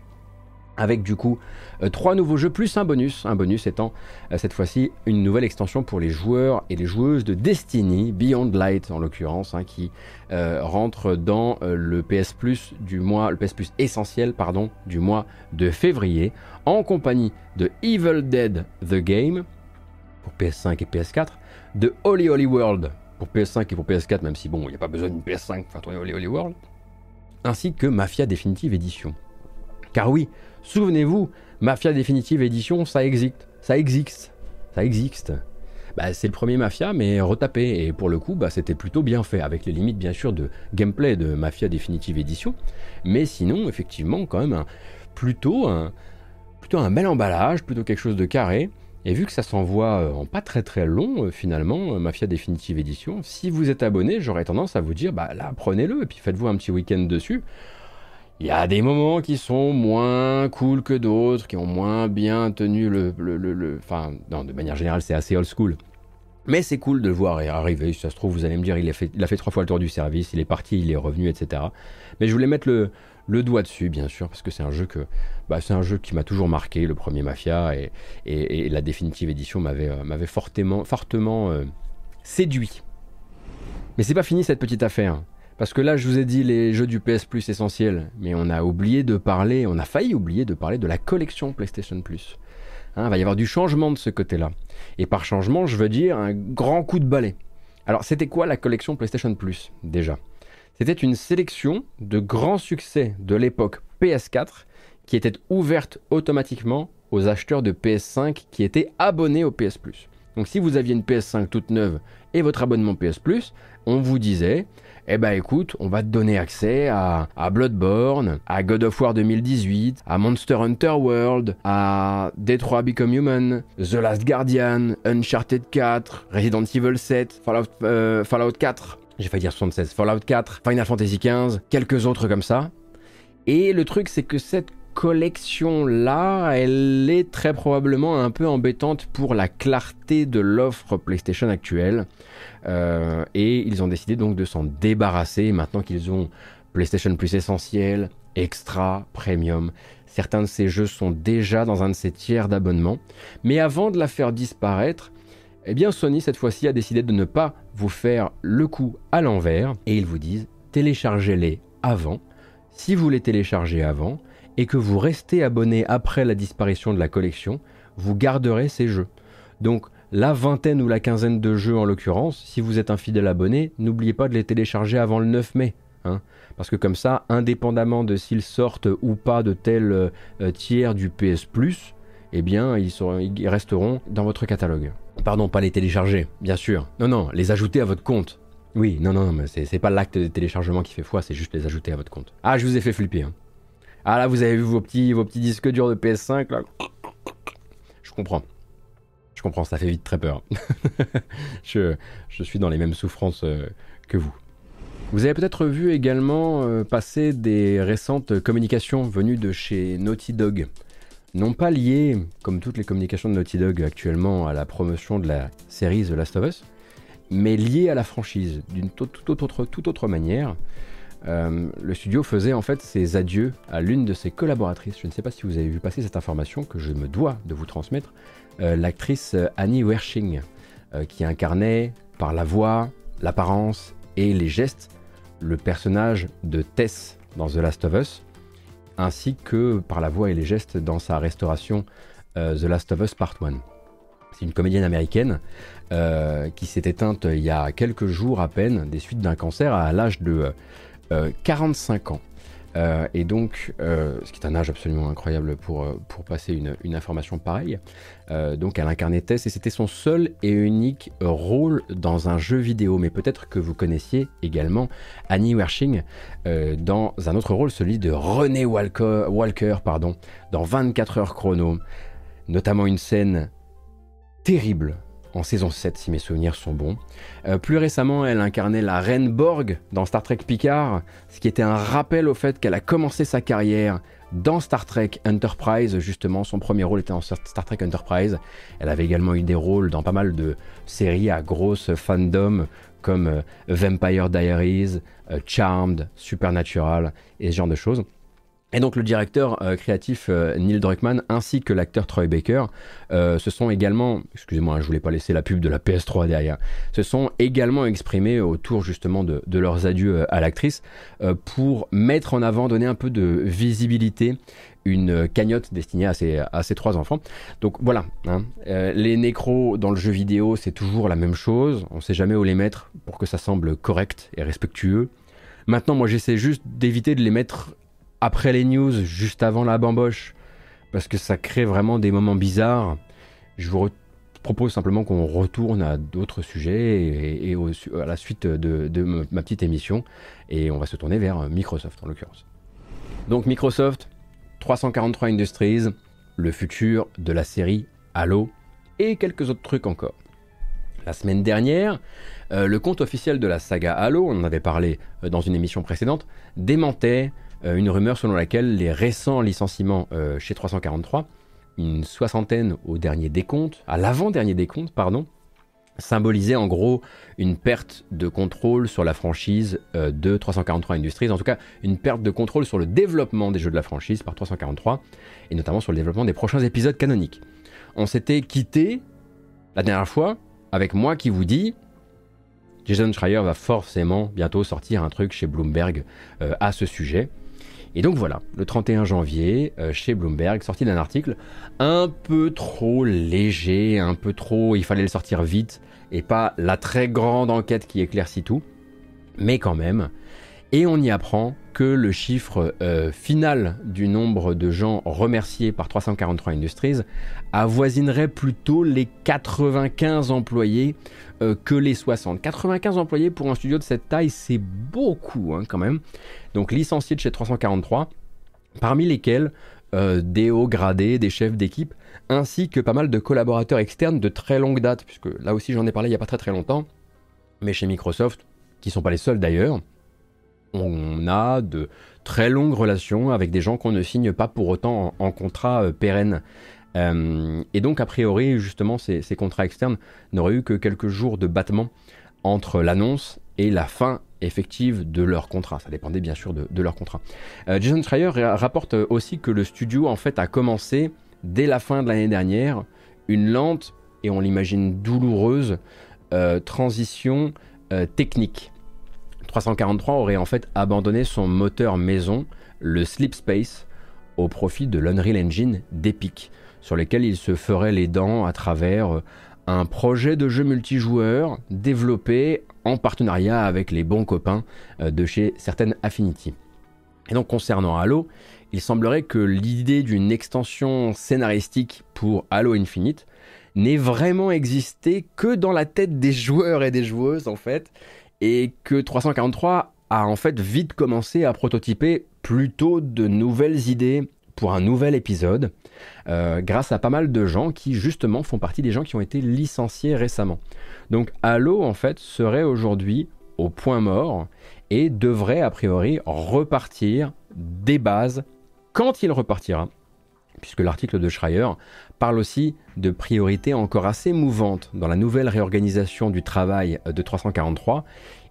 avec du coup euh, trois nouveaux jeux plus un bonus, un bonus étant euh, cette fois-ci une nouvelle extension pour les joueurs et les joueuses de Destiny, Beyond Light en l'occurrence, hein, qui euh, rentre dans le PS Plus du mois, le PS Plus essentiel pardon du mois de février, en compagnie de Evil Dead The Game pour PS5 et PS4, de Holy Holy World pour PS5 et pour PS4, même si bon, il n'y a pas besoin d'une PS5 pour tourner Holy Holy World, ainsi que Mafia Definitive Edition. Car oui, Souvenez-vous, Mafia Définitive Edition, ça existe. Ça existe. Ça existe. Bah, c'est le premier Mafia, mais retapé. Et pour le coup, bah, c'était plutôt bien fait, avec les limites bien sûr de gameplay de Mafia Definitive Edition. Mais sinon, effectivement, quand même, plutôt un, plutôt un bel emballage, plutôt quelque chose de carré. Et vu que ça s'envoie euh, en pas très très long, euh, finalement, Mafia Definitive Edition, si vous êtes abonné, j'aurais tendance à vous dire, bah là, prenez-le et puis faites-vous un petit week-end dessus. Il y a des moments qui sont moins cool que d'autres, qui ont moins bien tenu le... Enfin, de manière générale, c'est assez old school. Mais c'est cool de le voir arriver. Si ça se trouve, vous allez me dire, il a, fait, il a fait trois fois le tour du service, il est parti, il est revenu, etc. Mais je voulais mettre le, le doigt dessus, bien sûr, parce que c'est un jeu que, bah, c'est un jeu qui m'a toujours marqué, le premier Mafia, et, la définitive édition m'avait, euh, fortement, euh, séduit. Mais c'est pas fini cette petite affaire. Parce que là, je vous ai dit les jeux du PS Plus essentiels, mais on a oublié de parler, on a failli oublier de parler de la collection PlayStation Plus. Hein, il va y avoir du changement de ce côté-là. Et par changement, je veux dire un grand coup de balai. Alors, c'était quoi la collection PlayStation Plus déjà? C'était une sélection de grands succès de l'époque PS4 qui était ouverte automatiquement aux acheteurs de PS5 qui étaient abonnés au PS Plus. Donc si vous aviez une PS5 toute neuve et votre abonnement PS Plus, on vous disait eh ben écoute, on va te donner accès à, Bloodborne, à God of War 2018, à Monster Hunter World, à Detroit Become Human, The Last Guardian, Uncharted 4, Resident Evil 7, Fallout, euh, Fallout 4, j'ai failli dire 76, Fallout 4, Final Fantasy XV, quelques autres comme ça. Et le truc, c'est que cette collection-là, elle est très probablement un peu embêtante pour la clarté de l'offre PlayStation actuelle. Euh, et ils ont décidé donc de s'en débarrasser maintenant qu'ils ont PlayStation Plus essentiel, Extra, Premium. Certains de ces jeux sont déjà dans un de ces tiers d'abonnement. Mais avant de la faire disparaître, eh bien, Sony, cette fois-ci, a décidé de ne pas vous faire le coup à l'envers et ils vous disent téléchargez-les avant. Si vous les téléchargez avant et que vous restez abonné après la disparition de la collection, vous garderez ces jeux. Donc, la vingtaine ou la quinzaine de jeux en l'occurrence, si vous êtes un fidèle abonné, n'oubliez pas de les télécharger avant le 9 mai. Hein. parce que comme ça, indépendamment de s'ils sortent ou pas de tel euh, tiers du PS Plus, eh bien, ils, resteront dans votre catalogue. Pardon, pas les télécharger, bien sûr. Non, non, les ajouter à votre compte. Oui, non, non, mais c'est pas l'acte de téléchargement qui fait foi, c'est juste les ajouter à votre compte. Ah, je vous ai fait flipper. Hein. Ah là, vous avez vu vos petits, vos petits disques durs de PS5 là. Je comprends. Je comprends, ça fait vite très peur. *laughs* je, suis dans les mêmes souffrances euh, que vous. Vous avez peut-être vu également euh, passer des récentes communications venues de chez Naughty Dog non pas liées, comme toutes les communications de Naughty Dog actuellement, à la promotion de la série The Last of Us, mais liées à la franchise d'une toute, toute autre manière. Euh, le studio faisait en fait ses adieux à l'une de ses collaboratrices. Je ne sais pas si vous avez vu passer cette information que je me dois de vous transmettre. Euh, l'actrice euh, Annie Wershing, qui incarnait par la voix, l'apparence et les gestes le personnage de Tess dans The Last of Us, ainsi que par la voix et les gestes dans sa restauration The Last of Us Part 1. C'est une comédienne américaine qui s'est éteinte il y a quelques jours à peine des suites d'un cancer à l'âge de 45 euh, ans. Euh, et donc, euh, ce qui est un âge absolument incroyable pour, pour passer une, information pareille. donc, elle incarnait Tess et c'était son seul et unique rôle dans un jeu vidéo. Mais peut-être que vous connaissiez également Annie Wershing dans un autre rôle, celui de René Walker, Walker pardon, dans 24 heures chrono. Notamment une scène terrible en saison 7 si mes souvenirs sont bons. Euh, plus récemment, elle incarnait la Reine Borg dans Star Trek Picard, ce qui était un rappel au fait qu'elle a commencé sa carrière dans Star Trek Enterprise, justement, son premier rôle était en Star Trek Enterprise. Elle avait également eu des rôles dans pas mal de séries à grosse fandom comme euh, Vampire Diaries, euh, Charmed, Supernatural et ce genre de choses. Et donc le directeur euh, créatif euh, Neil Druckmann ainsi que l'acteur Troy Baker euh, se sont également, excusez-moi, je voulais pas laisser la pub de la PS3 derrière, se sont également exprimés autour justement de, leurs adieux à l'actrice pour mettre en avant, donner un peu de visibilité une cagnotte destinée à ces, à trois enfants. Donc voilà, hein. les nécros dans le jeu vidéo, c'est toujours la même chose. On sait jamais où les mettre pour que ça semble correct et respectueux. Maintenant, moi, j'essaie juste d'éviter de les mettre après les news, juste avant la bamboche, parce que ça crée vraiment des moments bizarres. Je vous propose simplement qu'on retourne à d'autres sujets et, à la suite de, ma petite émission, et on va se tourner vers Microsoft en l'occurrence. Donc Microsoft, 343 Industries, le futur de la série Halo et quelques autres trucs encore. La semaine dernière, euh, le compte officiel de la saga Halo, on en avait parlé euh, dans une émission précédente, démentait euh, une rumeur selon laquelle les récents licenciements chez 343, une soixantaine au dernier décompte, à l'avant-dernier décompte, pardon, symbolisaient en gros une perte de contrôle sur la franchise de 343 Industries, en tout cas une perte de contrôle sur le développement des jeux de la franchise par 343, et notamment sur le développement des prochains épisodes canoniques. On s'était quitté la dernière fois avec moi qui vous dit Jason Schreier va forcément bientôt sortir un truc chez Bloomberg euh, à ce sujet. Et donc voilà, le 31 janvier, euh, chez Bloomberg, sorti d'un article un peu trop léger, un peu trop, il fallait le sortir vite, et pas la très grande enquête qui éclaircit tout, mais quand même. Et on y apprend que le chiffre euh, final du nombre de gens remerciés par 343 Industries avoisinerait plutôt les 95 employés euh, que les 60. 95 employés pour un studio de cette taille, c'est beaucoup hein, quand même. Donc licenciés de chez 343, parmi lesquels euh, des hauts gradés, des chefs d'équipe, ainsi que pas mal de collaborateurs externes de très longue date, puisque là aussi j'en ai parlé il n'y a pas très très longtemps, mais chez Microsoft, qui ne sont pas les seuls d'ailleurs, on a de très longues relations avec des gens qu'on ne signe pas pour autant en, contrat euh, pérenne. Euh, et donc, a priori, justement, ces, contrats externes n'auraient eu que quelques jours de battement entre l'annonce et la fin effective de leur contrat. Ça dépendait bien sûr de, leur contrat. Euh, Jason Schreier rapporte aussi que le studio, en fait, a commencé dès la fin de l'année dernière une lente et on l'imagine douloureuse transition technique 343 aurait en fait abandonné son moteur maison, le Sleep Space, au profit de l'Unreal Engine d'Epic, sur lequel il se ferait les dents à travers euh, un projet de jeu multijoueur développé en partenariat avec les bons copains euh, de chez certaines Affinity. Et donc concernant Halo, il semblerait que l'idée d'une extension scénaristique pour Halo Infinite n'ait vraiment existé que dans la tête des joueurs et des joueuses en fait, et que 343 a en fait vite commencé à prototyper plutôt de nouvelles idées pour un nouvel épisode, euh, grâce à pas mal de gens qui justement font partie des gens qui ont été licenciés récemment. Donc Halo en fait serait aujourd'hui au point mort et devrait a priori repartir des bases quand il repartira, puisque l'article de Schreier parle aussi de priorités encore assez mouvantes dans la nouvelle réorganisation du travail de 343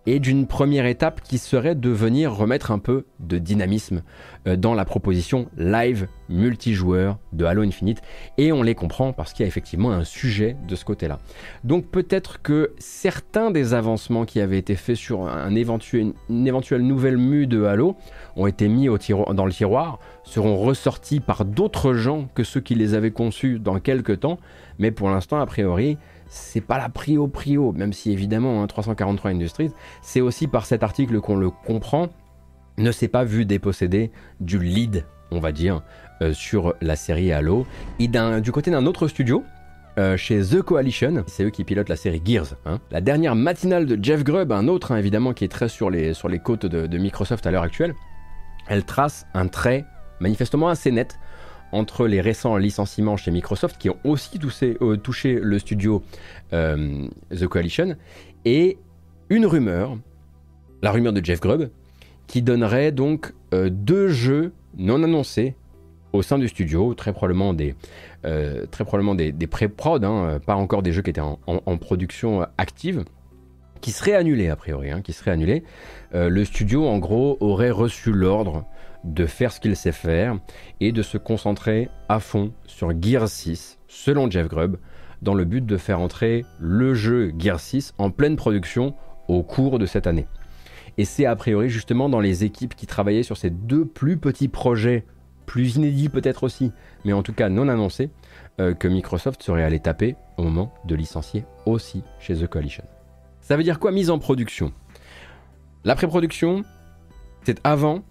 et d'une première étape qui serait de venir remettre un peu de dynamisme euh, dans la proposition live multijoueur de Halo Infinite et on les comprend parce qu'il y a effectivement un sujet de ce côté-là. Donc peut-être que certains des avancements qui avaient été faits sur un éventuel, une éventuelle nouvelle mue de Halo ont été mis dans le tiroir, seront ressortis par d'autres gens que ceux qui les avaient conçus dans quelques temps, mais pour l'instant a priori c'est pas la prio prio, même si évidemment 343 hein, Industries, c'est aussi par cet article qu'on le comprend, ne s'est pas vu déposséder du lead, on va dire, euh, sur la série Halo. Et du côté d'un autre studio, euh, chez The Coalition, c'est eux qui pilotent la série Gears. Hein. La dernière matinale de Jeff Grubb, un autre hein, évidemment qui est très sur les, sur les côtes de Microsoft à l'heure actuelle, elle trace un trait manifestement assez net entre les récents licenciements chez Microsoft qui ont aussi euh, touché, le studio euh, The Coalition et une rumeur, la rumeur de Jeff Grubb, qui donnerait donc euh, deux jeux non annoncés au sein du studio, très probablement des, très des, pré-prod, hein, pas encore des jeux qui étaient en, production active, qui seraient annulés a priori, hein, qui seraient annulés. le studio en gros aurait reçu l'ordre de faire ce qu'il sait faire et de se concentrer à fond sur Gear 6, selon Jeff Grubb, dans le but de faire entrer le jeu Gear 6 en pleine production au cours de cette année. Et c'est a priori justement dans les équipes qui travaillaient sur ces deux plus petits projets, plus inédits peut-être aussi, mais en tout cas non annoncés, euh, que Microsoft serait allé taper au moment de licencier aussi chez The Coalition. Ça veut dire quoi mise en production? La pré-production, c'est avant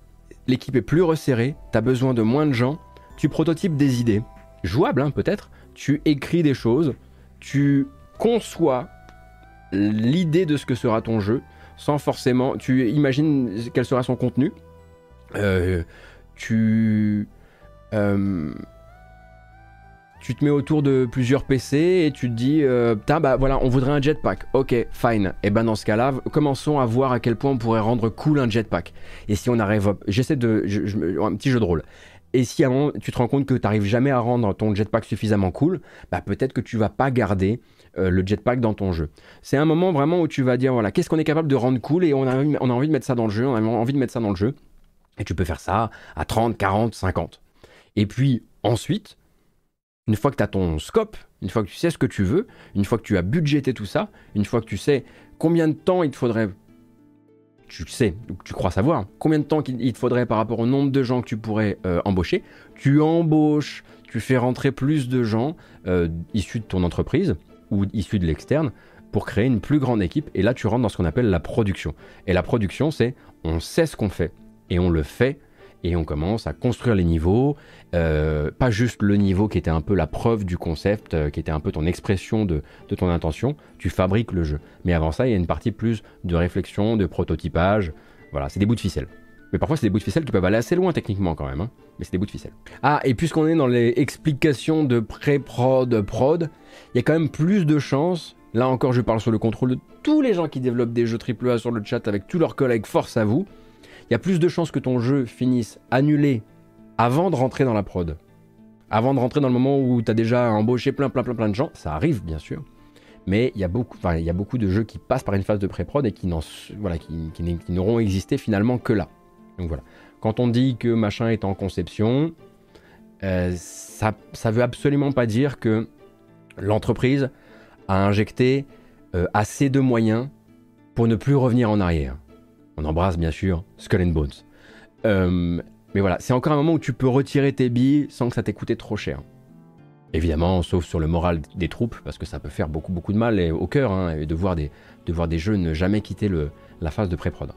l'équipe est plus resserrée, tu as besoin de moins de gens, tu prototypes des idées, jouables hein, peut-être, tu écris des choses, tu conçois l'idée de ce que sera ton jeu, sans forcément, tu imagines quel sera son contenu, euh, tu... Euh, tu te mets autour de plusieurs PC et tu te dis, euh, bah voilà, on voudrait un jetpack. Ok, fine. Et eh ben dans ce cas-là, commençons à voir à quel point on pourrait rendre cool un jetpack. Et si on arrive, j'essaie de, un petit jeu de rôle. Et si à un moment tu te rends compte que tu n'arrives jamais à rendre ton jetpack suffisamment cool, bah peut-être que tu vas pas garder euh, le jetpack dans ton jeu. C'est un moment vraiment où tu vas dire voilà, qu'est-ce qu'on est capable de rendre cool et on a, on a envie de mettre ça dans le jeu, on a envie de mettre ça dans le jeu. Et tu peux faire ça à 30, 40, 50. Et puis ensuite, une fois que tu as ton scope, une fois que tu sais ce que tu veux, une fois que tu as budgété tout ça, une fois que tu sais combien de temps il te faudrait, tu sais, tu crois savoir, combien de temps il te faudrait par rapport au nombre de gens que tu pourrais euh, embaucher, tu embauches, tu fais rentrer plus de gens euh, issus de ton entreprise ou issus de l'externe pour créer une plus grande équipe. Et là, tu rentres dans ce qu'on appelle la production. Et la production, c'est on sait ce qu'on fait et on le fait et on commence à construire les niveaux, euh, pas juste le niveau qui était un peu la preuve du concept, euh, qui était un peu ton expression de, ton intention, tu fabriques le jeu. Mais avant ça, il y a une partie plus de réflexion, de prototypage, voilà, c'est des bouts de ficelle. Mais parfois, c'est des bouts de ficelle qui peuvent aller assez loin techniquement quand même, hein. mais c'est des bouts de ficelle. Ah, et puisqu'on est dans les explications de pré-prod, prod, il y a quand même plus de chances Là encore, je parle sur le contrôle de tous les gens qui développent des jeux AAA sur le chat avec tous leurs collègues, force à vous il y a plus de chances que ton jeu finisse annulé avant de rentrer dans la prod. Avant de rentrer dans le moment où tu as déjà embauché plein, plein, plein, plein de gens. Ça arrive, bien sûr. Mais il y, a beaucoup, de jeux qui passent par une phase de pré-prod et qui, qui, n'auront existé finalement que là. Donc voilà. Quand on dit que machin est en conception, euh, ça ne veut absolument pas dire que l'entreprise a injecté euh, assez de moyens pour ne plus revenir en arrière. On embrasse bien sûr Skull and Bones. Euh, mais voilà, c'est encore un moment où tu peux retirer tes billes sans que ça t'ait coûté trop cher. Évidemment, sauf sur le moral des troupes, parce que ça peut faire beaucoup beaucoup de mal au cœur, hein, et de voir, des, de des jeux ne jamais quitter le, la phase de pré-prod.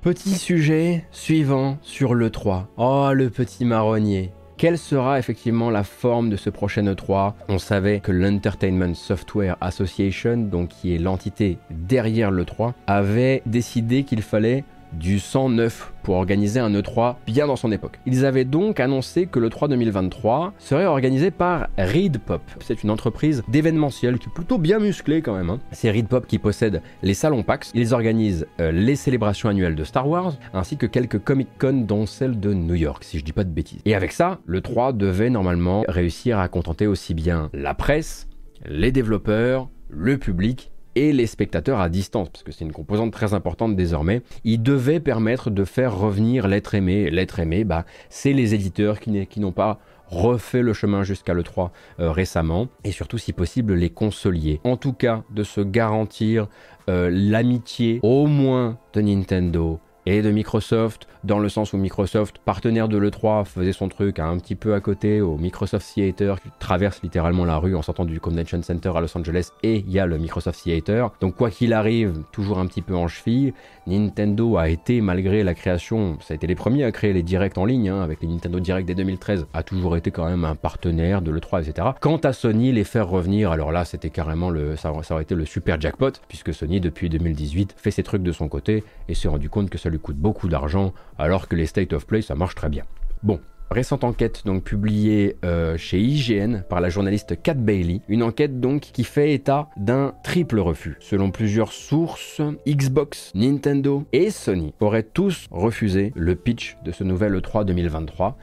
Petit sujet suivant sur le 3. Oh, le petit marronnier. Quelle sera effectivement la forme de ce prochain E3 On savait que l'Entertainment Software Association, donc qui est l'entité derrière l'E3, avait décidé qu'il fallait du 109 pour organiser un E3 bien dans son époque. Ils avaient donc annoncé que l'E3 2023 serait organisé par ReadPop. C'est une entreprise d'événementiel qui est plutôt bien musclée quand même. Hein. C'est ReadPop qui possède les salons PAX. Ils organisent euh, les célébrations annuelles de Star Wars ainsi que quelques Comic Con dont celle de New York si je dis pas de bêtises. Et avec ça, l'E3 devait normalement réussir à contenter aussi bien la presse, les développeurs, le public et les spectateurs à distance, parce que c'est une composante très importante désormais, il devait permettre de faire revenir l'être aimé. L'être aimé, bah, c'est les éditeurs qui, n'ont pas refait le chemin jusqu'à l'E3 euh, récemment, et surtout si possible les consolier. En tout cas, de se garantir euh, l'amitié au moins de Nintendo et de Microsoft, dans le sens où Microsoft, partenaire de l'E3, faisait son truc un petit peu à côté au Microsoft Theater qui traverse littéralement la rue en sortant du Convention Center à Los Angeles et il y a le Microsoft Theater. Donc quoi qu'il arrive, toujours un petit peu en cheville, Nintendo a été, malgré la création, ça a été les premiers à créer les directs en ligne, hein, avec les Nintendo Direct dès 2013, a toujours été quand même un partenaire de l'E3, etc. Quant à Sony, les faire revenir, alors là c'était carrément le, ça aurait été le super jackpot, puisque Sony depuis 2018 fait ses trucs de son côté et s'est rendu compte que lui coûte beaucoup d'argent, alors que les State of Play, ça marche très bien. Bon, Récente enquête donc publiée euh, chez IGN par la journaliste Kat Bailey, une enquête donc qui fait état d'un triple refus. Selon plusieurs sources, Xbox, Nintendo et Sony auraient tous refusé le pitch de ce nouvel E3 2023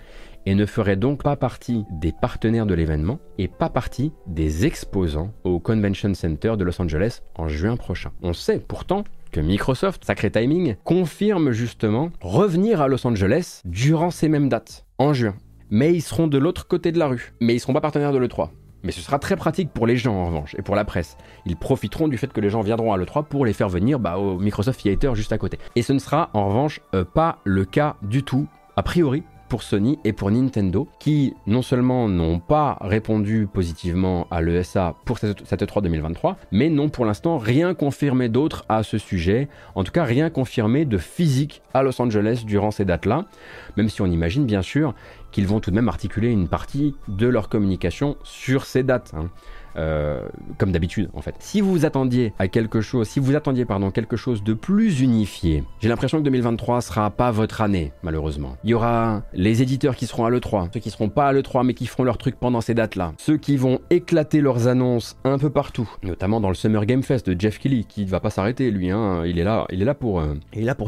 et ne feraient donc pas partie des partenaires de l'événement et pas partie des exposants au Convention Center de Los Angeles en juin prochain. On sait pourtant que Microsoft, sacré timing, confirme justement revenir à Los Angeles durant ces mêmes dates, en juin. Mais ils seront de l'autre côté de la rue. Mais ils seront pas partenaires de l'E3. Mais ce sera très pratique pour les gens en revanche et pour la presse. Ils profiteront du fait que les gens viendront à l'E3 pour les faire venir bah, au Microsoft Theater juste à côté. Et ce ne sera en revanche euh, pas le cas du tout, a priori, pour Sony et pour Nintendo, qui non seulement n'ont pas répondu positivement à l'ESA pour cette, E3 2023, mais n'ont pour l'instant rien confirmé d'autre à ce sujet, en tout cas rien confirmé de physique à Los Angeles durant ces dates-là, même si on imagine bien sûr qu'ils vont tout de même articuler une partie de leur communication sur ces dates. Hein. Euh, comme d'habitude en fait. Si vous attendiez à quelque chose, si vous attendiez pardon quelque chose de plus unifié, j'ai l'impression que 2023 sera pas votre année malheureusement. Il y aura les éditeurs qui seront à l'E3, ceux qui seront pas à l'E3 mais qui feront leur truc pendant ces dates-là, ceux qui vont éclater leurs annonces un peu partout, notamment dans le Summer Game Fest de Jeff Kelly qui ne va pas s'arrêter lui, hein. il est là, il est là pour, euh,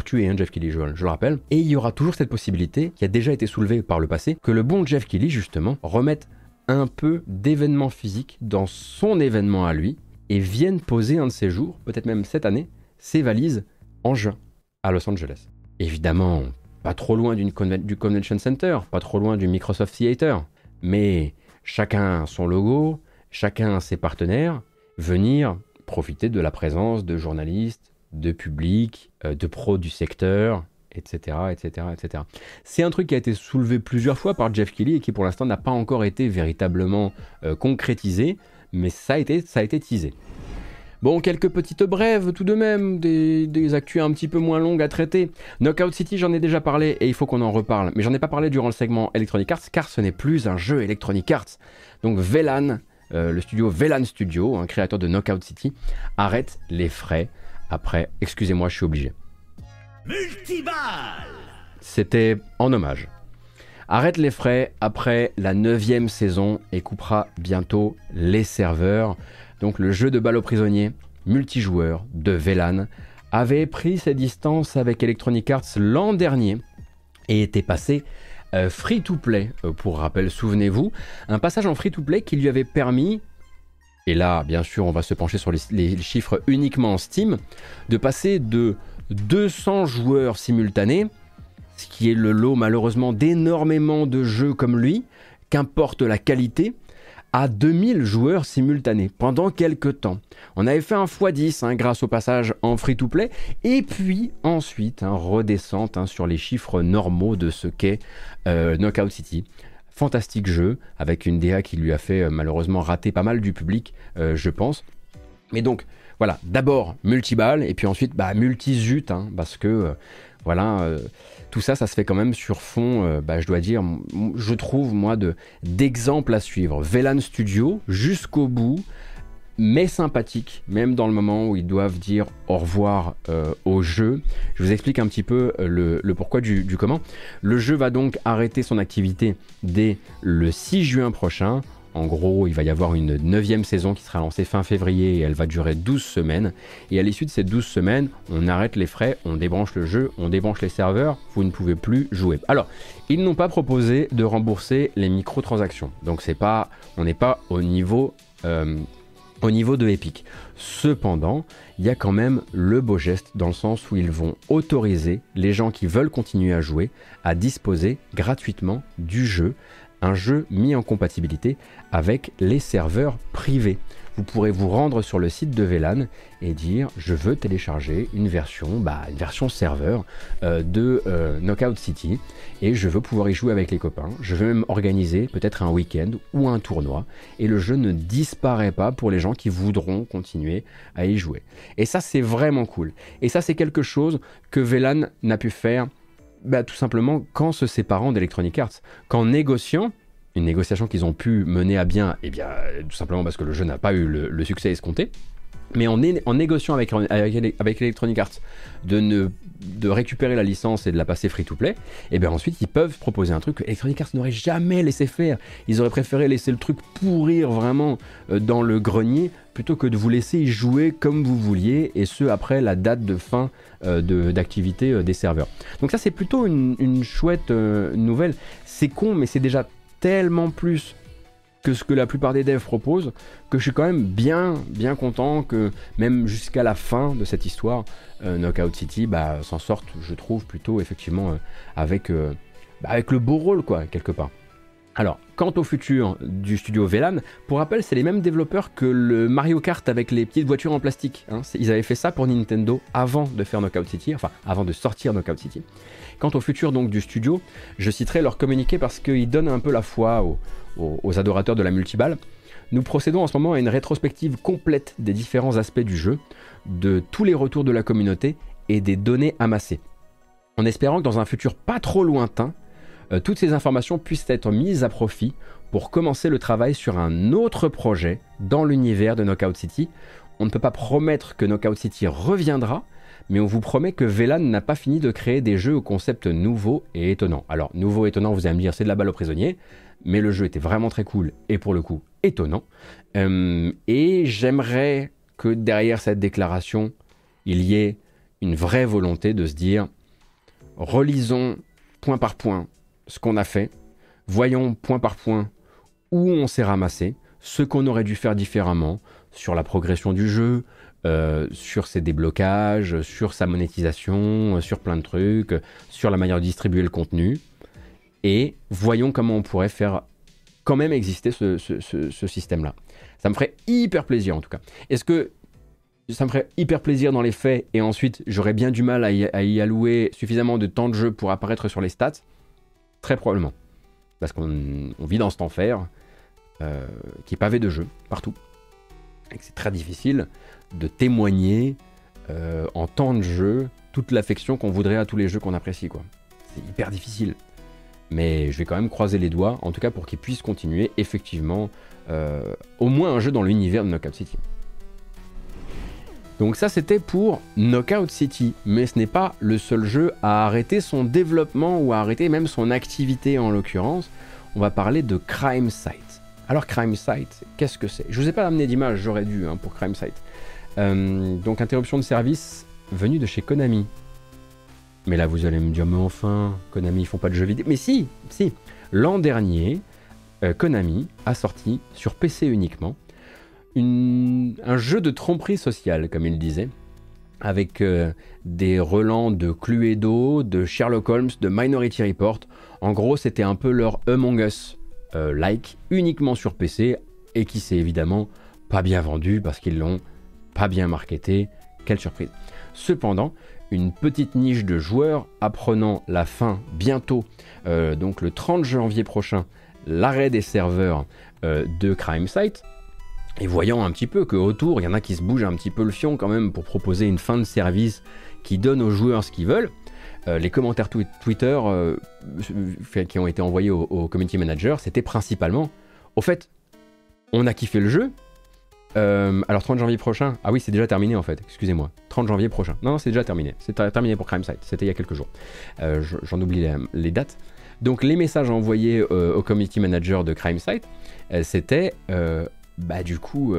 tuer hein, Jeff Kelly, je, je le rappelle. Et il y aura toujours cette possibilité qui a déjà été soulevée par le passé que le bon Jeff Kelly justement remette un peu d'événement physique dans son événement à lui et viennent poser un de ces jours, peut-être même cette année, ses valises en juin à Los Angeles. Évidemment, pas trop loin du Convention Center, pas trop loin du Microsoft Theater, mais chacun son logo, chacun ses partenaires, venir profiter de la présence de journalistes, de publics, euh, de pros du secteur, etc., etc., etc. C'est un truc qui a été soulevé plusieurs fois par Jeff Kelly et qui pour l'instant n'a pas encore été véritablement euh, concrétisé, mais ça a été, ça teasé. Bon, quelques petites brèves tout de même, des, des un petit peu moins longues à traiter. Knockout City, j'en ai déjà parlé et il faut qu'on en reparle, mais j'en ai pas parlé durant le segment Electronic Arts car ce n'est plus un jeu Electronic Arts. Donc VLAN, euh, le studio VLAN Studio, un créateur de Knockout City, arrête les frais après, excusez-moi, je suis obligé. C'était en hommage. Arrête les frais après la neuvième saison et coupera bientôt les serveurs. Donc le jeu de balle aux prisonniers multijoueur de VLAN avait pris ses distances avec Electronic Arts l'an dernier et était passé euh, free to play. Euh, pour rappel, souvenez-vous, un passage en free to play qui lui avait permis et là, bien sûr, on va se pencher sur les, chiffres uniquement en Steam, de passer de 200 joueurs simultanés, ce qui est le lot malheureusement d'énormément de jeux comme lui, qu'importe la qualité, à 2000 joueurs simultanés pendant quelques temps. On avait fait un x10 hein, grâce au passage en free-to-play, et puis ensuite un redescente hein, sur les chiffres normaux de ce qu'est euh, Knockout City. Fantastique jeu, avec une DA qui lui a fait euh, malheureusement rater pas mal du public, euh, je pense. Mais donc, voilà, d'abord multi-balles et puis ensuite bah, multi-zut, hein, parce que euh, voilà, euh, tout ça, ça se fait quand même sur fond, euh, bah, je dois dire, je trouve moi d'exemples à suivre. VLAN Studio jusqu'au bout, mais sympathique, même dans le moment où ils doivent dire au revoir au jeu. Je vous explique un petit peu le, pourquoi du, comment. Le jeu va donc arrêter son activité dès le 6 juin prochain en gros, il va y avoir une neuvième saison qui sera lancée fin février et elle va durer 12 semaines. Et à l'issue de ces 12 semaines, on arrête les frais, on débranche le jeu, on débranche les serveurs, vous ne pouvez plus jouer. Alors, ils n'ont pas proposé de rembourser les microtransactions. Donc on n'est pas au niveau, euh, au niveau de Epic. Cependant, il y a quand même le beau geste dans le sens où ils vont autoriser les gens qui veulent continuer à jouer à disposer gratuitement du jeu un jeu mis en compatibilité avec les serveurs privés. Vous pourrez vous rendre sur le site de VLAN et dire je veux télécharger une version, bah, une version serveur euh, de euh, Knockout City et je veux pouvoir y jouer avec les copains. Je veux même organiser peut-être un week-end ou un tournoi et le jeu ne disparaît pas pour les gens qui voudront continuer à y jouer. Et ça c'est vraiment cool. Et ça c'est quelque chose que VLAN n'a pu faire bah, tout simplement qu'en se séparant d'Electronic Arts, qu'en négociant, une négociation qu'ils ont pu mener à bien, et eh bien tout simplement parce que le jeu n'a pas eu le, succès escompté, mais en, négociant avec, Electronic Arts de, récupérer la licence et de la passer free-to-play, et eh bien ensuite ils peuvent proposer un truc que Electronic Arts n'aurait jamais laissé faire. Ils auraient préféré laisser le truc pourrir vraiment euh, dans le grenier plutôt que de vous laisser y jouer comme vous vouliez, et ce après la date de fin euh, d'activité euh, des serveurs. Donc ça c'est plutôt une, chouette nouvelle. C'est con mais c'est déjà tellement plus que ce que la plupart des devs proposent, que je suis quand même bien, bien content que même jusqu'à la fin de cette histoire, Knockout City bah, s'en sorte, je trouve, plutôt effectivement avec, bah, avec le beau rôle, quoi, quelque part. Alors, quant au futur du studio VLAN, pour rappel, c'est les mêmes développeurs que le Mario Kart avec les petites voitures en plastique. Hein. Ils avaient fait ça pour Nintendo avant de faire Knockout City, enfin avant de sortir Knockout City. Quant au futur donc du studio, je citerai leur communiqué parce qu'ils donnent un peu la foi aux, adorateurs de la multiballe. Nous procédons en ce moment à une rétrospective complète des différents aspects du jeu, de tous les retours de la communauté et des données amassées. En espérant que dans un futur pas trop lointain, euh, toutes ces informations puissent être mises à profit pour commencer le travail sur un autre projet dans l'univers de Knockout City. On ne peut pas promettre que Knockout City reviendra, mais on vous promet que Velan n'a pas fini de créer des jeux au concept nouveau et étonnant. Alors, nouveau et étonnant, vous allez me dire, c'est de la balle aux prisonniers, mais le jeu était vraiment très cool et pour le coup étonnant. Euh, et j'aimerais que derrière cette déclaration, il y ait une vraie volonté de se dire, relisons point par point ce qu'on a fait, voyons point par point où on s'est ramassé, ce qu'on aurait dû faire différemment sur la progression du jeu, euh, sur ses déblocages, sur sa monétisation, sur plein de trucs, sur la manière de distribuer le contenu. Et voyons comment on pourrait faire quand même exister ce, système-là. Ça me ferait hyper plaisir en tout cas. Est-ce que ça me ferait hyper plaisir dans les faits et ensuite j'aurais bien du mal à y, allouer suffisamment de temps de jeu pour apparaître sur les stats? Très probablement. Parce qu'on vit dans cet enfer euh, qui est pavé de jeux partout. Et que c'est très difficile de témoigner euh, en temps de jeu toute l'affection qu'on voudrait à tous les jeux qu'on apprécie. C'est hyper difficile. Mais je vais quand même croiser les doigts, en tout cas pour qu'ils puissent continuer effectivement euh, au moins un jeu dans l'univers de Knockout City. Donc ça c'était pour Knockout City, mais ce n'est pas le seul jeu à arrêter son développement ou à arrêter même son activité en l'occurrence. On va parler de Crime Site. Alors Crime Site, qu'est-ce que c'est? Je vous ai pas amené d'image, j'aurais dû hein, pour Crime Site. Euh, donc interruption de service venue de chez Konami. Mais là vous allez me dire mais enfin, Konami ils font pas de jeux vidéo. Mais si, si. L'an dernier, euh, Konami a sorti sur PC uniquement un jeu de tromperie sociale, comme il disait, avec euh, des relents de Cluedo, de Sherlock Holmes, de Minority Report. En gros, c'était un peu leur Among Us like, uniquement sur PC, et qui s'est évidemment pas bien vendu parce qu'ils l'ont pas bien marketé, quelle surprise. Cependant, une petite niche de joueurs apprenant la fin bientôt, euh, donc le 30 janvier prochain, l'arrêt des serveurs euh, de Crime Site, et voyant un petit peu qu'autour, il y en a qui se bougent un petit peu le fion quand même pour proposer une fin de service qui donne aux joueurs ce qu'ils veulent, euh, les commentaires Twitter qui ont été envoyés au, au community manager, c'était principalement, au fait, on a kiffé le jeu, euh, alors 30 janvier prochain, ah oui c'est déjà terminé en fait, excusez-moi. 30 janvier prochain. Non, c'est déjà terminé. C'est terminé pour Crime Site, c'était il y a quelques jours. Euh, j'en oublie les, dates. Donc les messages envoyés euh, au community manager de Crime Site, c'était bah du coup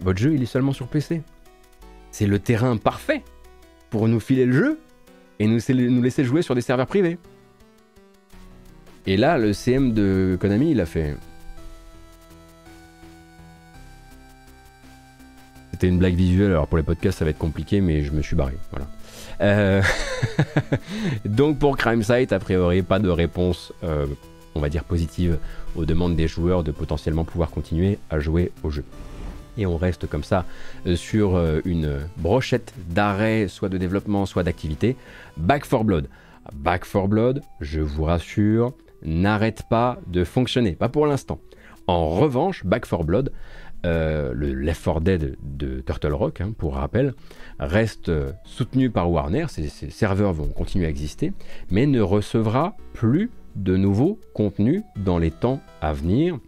votre jeu il est seulement sur PC. C'est le terrain parfait pour nous filer le jeu et nous laisser jouer sur des serveurs privés. Et là le CM de Konami il a fait C'était une blague visuelle, alors pour les podcasts ça va être compliqué, mais je me suis barré. Voilà. Euh, *laughs* donc pour Crime Site, a priori, pas de réponse, euh, on va dire positive, aux demandes des joueurs de potentiellement pouvoir continuer à jouer au jeu. Et on reste comme ça euh, sur une brochette d'arrêt, soit de développement, soit d'activité. Back for Blood. Back for Blood, je vous rassure, n'arrête pas de fonctionner, pas pour l'instant. En revanche, Back for Blood euh, le Left 4 Dead de Turtle Rock, hein, pour rappel, reste soutenu par Warner, ses, serveurs vont continuer à exister, mais ne recevra plus de nouveaux contenus dans les temps à venir.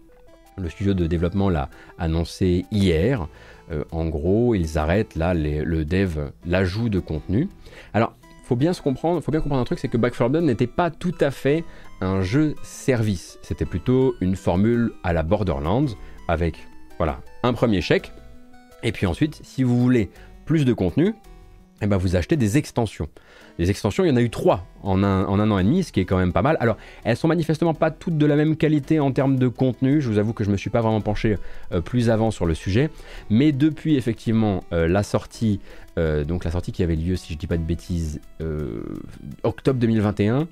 Le studio de développement l'a annoncé hier. Euh, en gros, ils arrêtent là le dev, l'ajout de contenu. Alors, faut bien se comprendre, faut bien comprendre un truc, c'est que Back 4 Blood n'était pas tout à fait un jeu service. C'était plutôt une formule à la Borderlands avec voilà, un premier chèque. Et puis ensuite, si vous voulez plus de contenu, eh ben vous achetez des extensions. Les extensions, il y en a eu trois en un, en un, an et demi, ce qui est quand même pas mal. Alors, elles sont manifestement pas toutes de la même qualité en termes de contenu. Je vous avoue que je me suis pas vraiment penché euh, plus avant sur le sujet. Mais depuis effectivement euh, la sortie, euh, donc la sortie qui avait lieu, si je dis pas de bêtises, octobre 2021,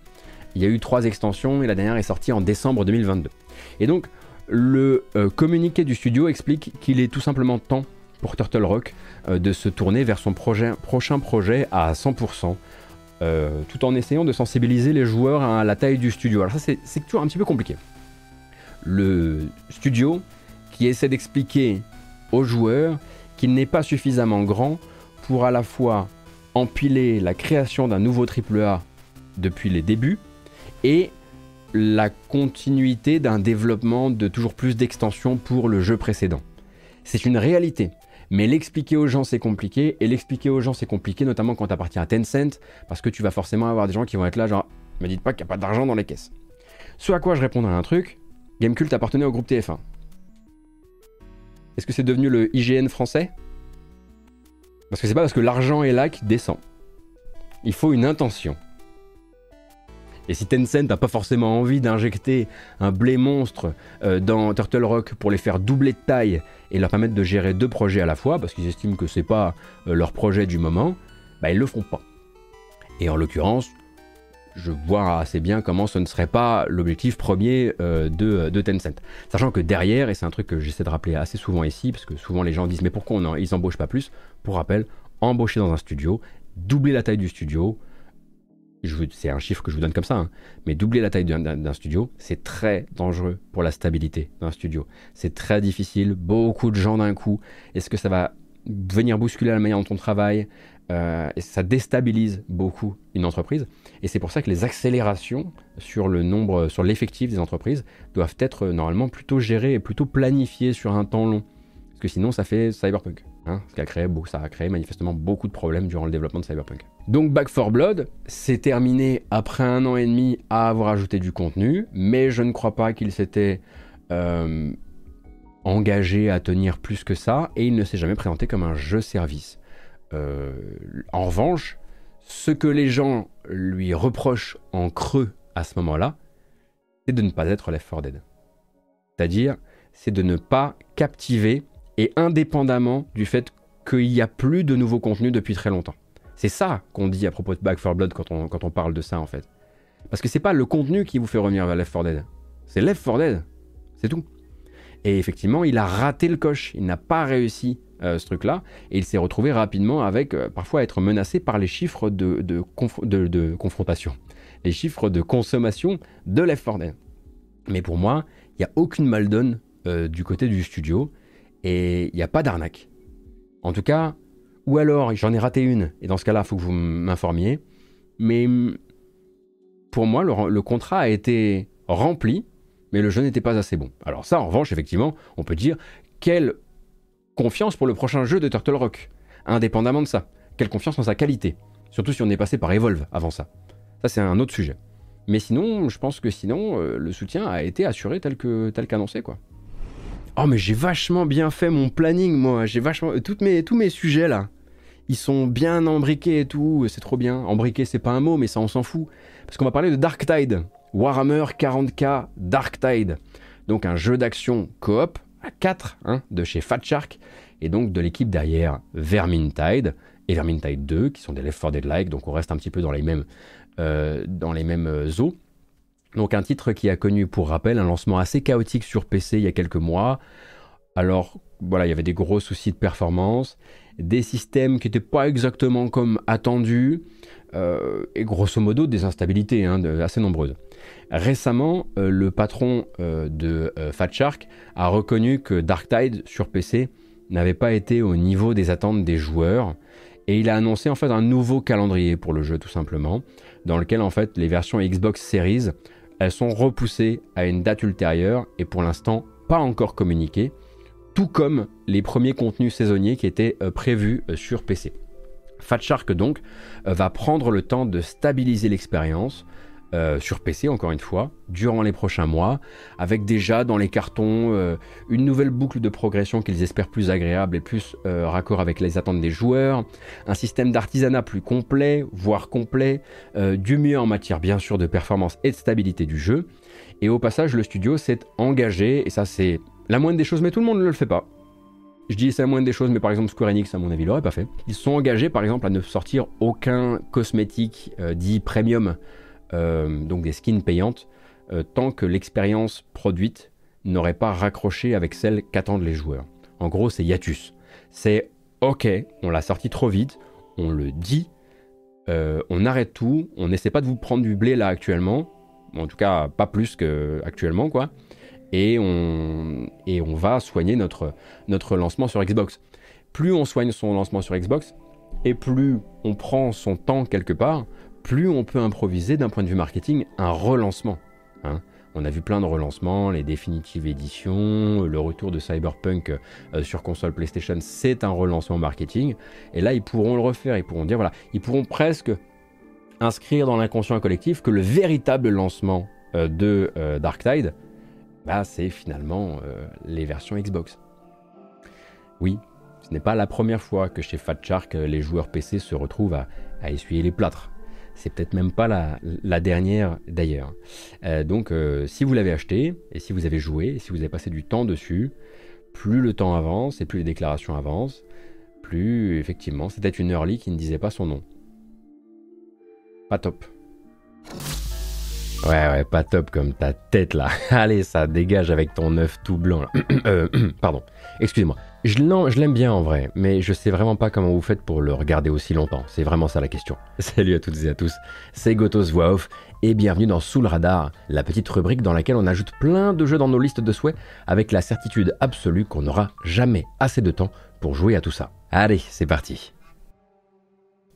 il y a eu trois extensions et la dernière est sortie en décembre 2022. Et donc, le euh, communiqué du studio explique qu'il est tout simplement temps pour Turtle Rock euh, de se tourner vers son prochain projet à 100%, euh, tout en essayant de sensibiliser les joueurs à la taille du studio. Alors ça c'est toujours un petit peu compliqué. Le studio qui essaie d'expliquer aux joueurs qu'il n'est pas suffisamment grand pour à la fois empiler la création d'un nouveau AAA depuis les débuts et la continuité d'un développement de toujours plus d'extensions pour le jeu précédent. C'est une réalité. Mais l'expliquer aux gens, c'est compliqué. Et l'expliquer aux gens, c'est compliqué, notamment quand tu appartiens à Tencent, parce que tu vas forcément avoir des gens qui vont être là, genre, me dites pas qu'il n'y a pas d'argent dans les caisses. Ce à quoi je répondrai un truc Gamecult appartenait au groupe TF1. Est-ce que c'est devenu le IGN français? Parce que c'est pas parce que l'argent est là qu'il descend. Il faut une intention. Et si Tencent n'a pas forcément envie d'injecter un blé monstre euh, dans Turtle Rock pour les faire doubler de taille et leur permettre de gérer deux projets à la fois, parce qu'ils estiment que c'est pas euh, leur projet du moment, bah ils le feront pas. Et en l'occurrence, je vois assez bien comment ce ne serait pas l'objectif premier euh, de, Tencent. Sachant que derrière, et c'est un truc que j'essaie de rappeler assez souvent ici, parce que souvent les gens disent mais pourquoi on ils embauchent pas plus? Pour rappel, embaucher dans un studio, doubler la taille du studio, c'est un chiffre que je vous donne comme ça, hein. mais doubler la taille d'un studio, c'est très dangereux pour la stabilité d'un studio. C'est très difficile, beaucoup de gens d'un coup. Est-ce que ça va venir bousculer la manière dont on travaille? Euh, et ça déstabilise beaucoup une entreprise. Et c'est pour ça que les accélérations sur le nombre, sur l'effectif des entreprises doivent être normalement plutôt gérées et plutôt planifiées sur un temps long. Parce que sinon, ça fait cyberpunk. Hein, ce qui a créé, ça a créé manifestement beaucoup de problèmes durant le développement de Cyberpunk. Donc Back 4 Blood s'est terminé après un an et demi à avoir ajouté du contenu, mais je ne crois pas qu'il s'était euh, engagé à tenir plus que ça, et il ne s'est jamais présenté comme un jeu service. Euh, en revanche, ce que les gens lui reprochent en creux à ce moment-là, c'est de ne pas être Left 4 Dead. C'est-à-dire, c'est de ne pas captiver et indépendamment du fait qu'il n'y a plus de nouveaux contenus depuis très longtemps. C'est ça qu'on dit à propos de Back 4 Blood quand on, quand on parle de ça en fait. Parce que c'est pas le contenu qui vous fait revenir vers Left 4 Dead. C'est Left 4 Dead. C'est tout. Et effectivement, il a raté le coche. Il n'a pas réussi euh, ce truc-là. Et il s'est retrouvé rapidement avec euh, parfois être menacé par les chiffres de, de, confrontation. Les chiffres de consommation de Left 4 Dead. Mais pour moi, il n'y a aucune maldonne euh, du côté du studio. Et il n'y a pas d'arnaque. En tout cas, ou alors j'en ai raté une, et dans ce cas-là, il faut que vous m'informiez. Mais pour moi, le, contrat a été rempli, mais le jeu n'était pas assez bon. Alors ça, en revanche, effectivement, on peut dire quelle confiance pour le prochain jeu de Turtle Rock, indépendamment de ça. Quelle confiance en sa qualité, surtout si on est passé par Evolve avant ça. Ça, c'est un autre sujet. Mais sinon, je pense que sinon, euh, le soutien a été assuré tel que tel qu'annoncé, quoi. Oh, mais j'ai vachement bien fait mon planning, moi. J'ai vachement. Mes, tous mes sujets, là, ils sont bien embriqués et tout. C'est trop bien. Embriqué, c'est pas un mot, mais ça, on s'en fout. Parce qu'on va parler de Dark Tide. Warhammer 40k Dark Tide. Donc, un jeu d'action coop à 4 hein, de chez Fat Shark. Et donc, de l'équipe derrière Vermintide et Vermintide 2, qui sont des Left 4 Dead-like. Donc, on reste un petit peu dans les mêmes, euh, dans les mêmes euh, eaux. Donc un titre qui a connu, pour rappel, un lancement assez chaotique sur PC il y a quelques mois. Alors voilà, il y avait des gros soucis de performance, des systèmes qui n'étaient pas exactement comme attendus, euh, et grosso modo des instabilités hein, assez nombreuses. Récemment, euh, le patron euh, de Fat Shark a reconnu que Dark Tide sur PC n'avait pas été au niveau des attentes des joueurs, et il a annoncé en fait un nouveau calendrier pour le jeu tout simplement, dans lequel en fait les versions Xbox Series elles sont repoussées à une date ultérieure et pour l'instant pas encore communiquées, tout comme les premiers contenus saisonniers qui étaient euh, prévus euh, sur PC. Fat Shark donc euh, va prendre le temps de stabiliser l'expérience, euh, sur PC encore une fois, durant les prochains mois, avec déjà dans les cartons euh, une nouvelle boucle de progression qu'ils espèrent plus agréable et plus euh, raccord avec les attentes des joueurs, un système d'artisanat plus complet, voire complet, du mieux en matière bien sûr de performance et de stabilité du jeu. Et au passage, le studio s'est engagé, et ça c'est la moindre des choses, mais tout le monde ne le fait pas. Je dis c'est la moindre des choses, mais par exemple Square Enix, à mon avis, l'aurait pas fait. Ils sont engagés, par exemple, à ne sortir aucun cosmétique dit premium donc des skins payantes, euh, tant que l'expérience produite n'aurait pas raccroché avec celle qu'attendent les joueurs. En gros, c'est Yatus. C'est ok, on l'a sorti trop vite, on le dit, euh, on arrête tout, on n'essaie pas de vous prendre du blé là actuellement, en tout cas pas plus que actuellement quoi, et on, et on va soigner notre, notre lancement sur Xbox. Plus on soigne son lancement sur Xbox, et plus on prend son temps quelque part, plus on peut improviser d'un point de vue marketing un relancement Hein. On a vu plein de relancements, les définitives éditions, le retour de Cyberpunk euh, sur console PlayStation, c'est un relancement marketing. Et là, ils pourront le refaire, ils pourront dire, voilà, ils pourront presque inscrire dans l'inconscient collectif que le véritable lancement euh, de euh, Dark Tide, bah, c'est finalement les versions Xbox. Oui, ce n'est pas la première fois que chez Fat Shark, les joueurs PC se retrouvent à essuyer les plâtres. C'est peut-être même pas la, dernière d'ailleurs. Euh, donc euh, si vous l'avez acheté, et si vous avez joué, et si vous avez passé du temps dessus, plus le temps avance et plus les déclarations avancent, plus effectivement c'était une early qui ne disait pas son nom. Pas top. Ouais, ouais, pas top comme ta tête là. *laughs* Allez, ça dégage avec ton œuf tout blanc. *coughs* Euh, *coughs* pardon, excusez-moi. Je l'aime bien en vrai, mais je sais vraiment pas comment vous faites pour le regarder aussi longtemps. C'est vraiment ça la question. *laughs* Salut à toutes et à tous, c'est Gotos Voix Off et bienvenue dans Sous le Radar, la petite rubrique dans laquelle on ajoute plein de jeux dans nos listes de souhaits avec la certitude absolue qu'on n'aura jamais assez de temps pour jouer à tout ça. Allez, c'est parti.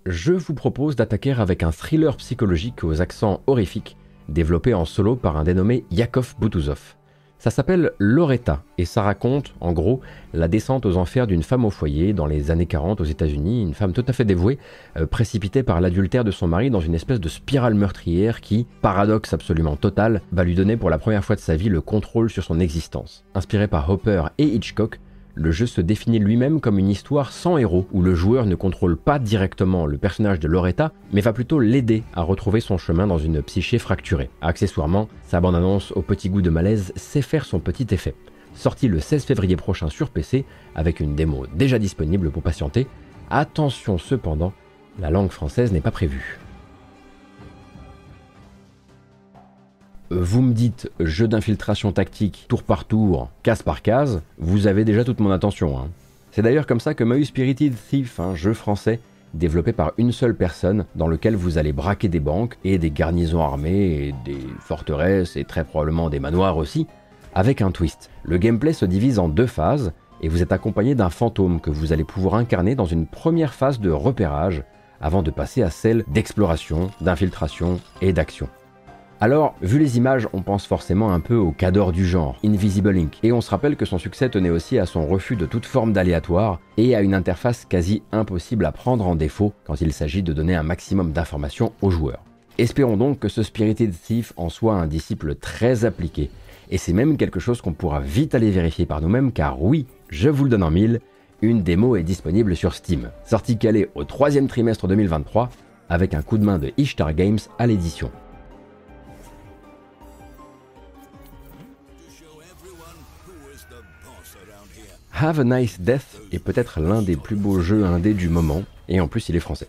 Je vous propose d'attaquer avec un thriller psychologique aux accents horrifiques, développé en solo par un dénommé Yakov Boutuzov. Ça s'appelle Loretta et ça raconte, en gros, la descente aux enfers d'une femme au foyer dans les années 40 aux États-Unis, une femme tout à fait dévouée, euh, précipitée par l'adultère de son mari dans une espèce de spirale meurtrière qui, paradoxe absolument total, va lui donner pour la première fois de sa vie le contrôle sur son existence. Inspiré par Hopper et Hitchcock, le jeu se définit lui-même comme une histoire sans héros, où le joueur ne contrôle pas directement le personnage de Loretta, mais va plutôt l'aider à retrouver son chemin dans une psyché fracturée. Accessoirement, sa bande-annonce au petit goût de malaise sait faire son petit effet. Sorti le 16 février prochain sur PC, avec une démo déjà disponible pour patienter, attention cependant, la langue française n'est pas prévue. Vous me dites jeu d'infiltration tactique tour par tour, case par case, vous avez déjà toute mon attention. Hein. C'est d'ailleurs comme ça que m'a Spirited Thief, un jeu français développé par une seule personne dans lequel vous allez braquer des banques et des garnisons armées des forteresses et très probablement des manoirs aussi, avec un twist. Le gameplay se divise en deux phases et vous êtes accompagné d'un fantôme que vous allez pouvoir incarner dans une première phase de repérage avant de passer à celle d'exploration, d'infiltration et d'action. Alors, vu les images, on pense forcément un peu au cadre du genre, Invisible Inc. Et on se rappelle que son succès tenait aussi à son refus de toute forme d'aléatoire et à une interface quasi impossible à prendre en défaut quand il s'agit de donner un maximum d'informations aux joueurs. Espérons donc que ce Spirited Thief en soit un disciple très appliqué. Et c'est même quelque chose qu'on pourra vite aller vérifier par nous-mêmes car oui, je vous le donne en mille, une démo est disponible sur Steam, sortie calée au troisième trimestre 2023 avec un coup de main de Ishtar Games à l'édition. Have a Nice Death est peut-être l'un des plus beaux jeux indés du moment, et en plus il est français.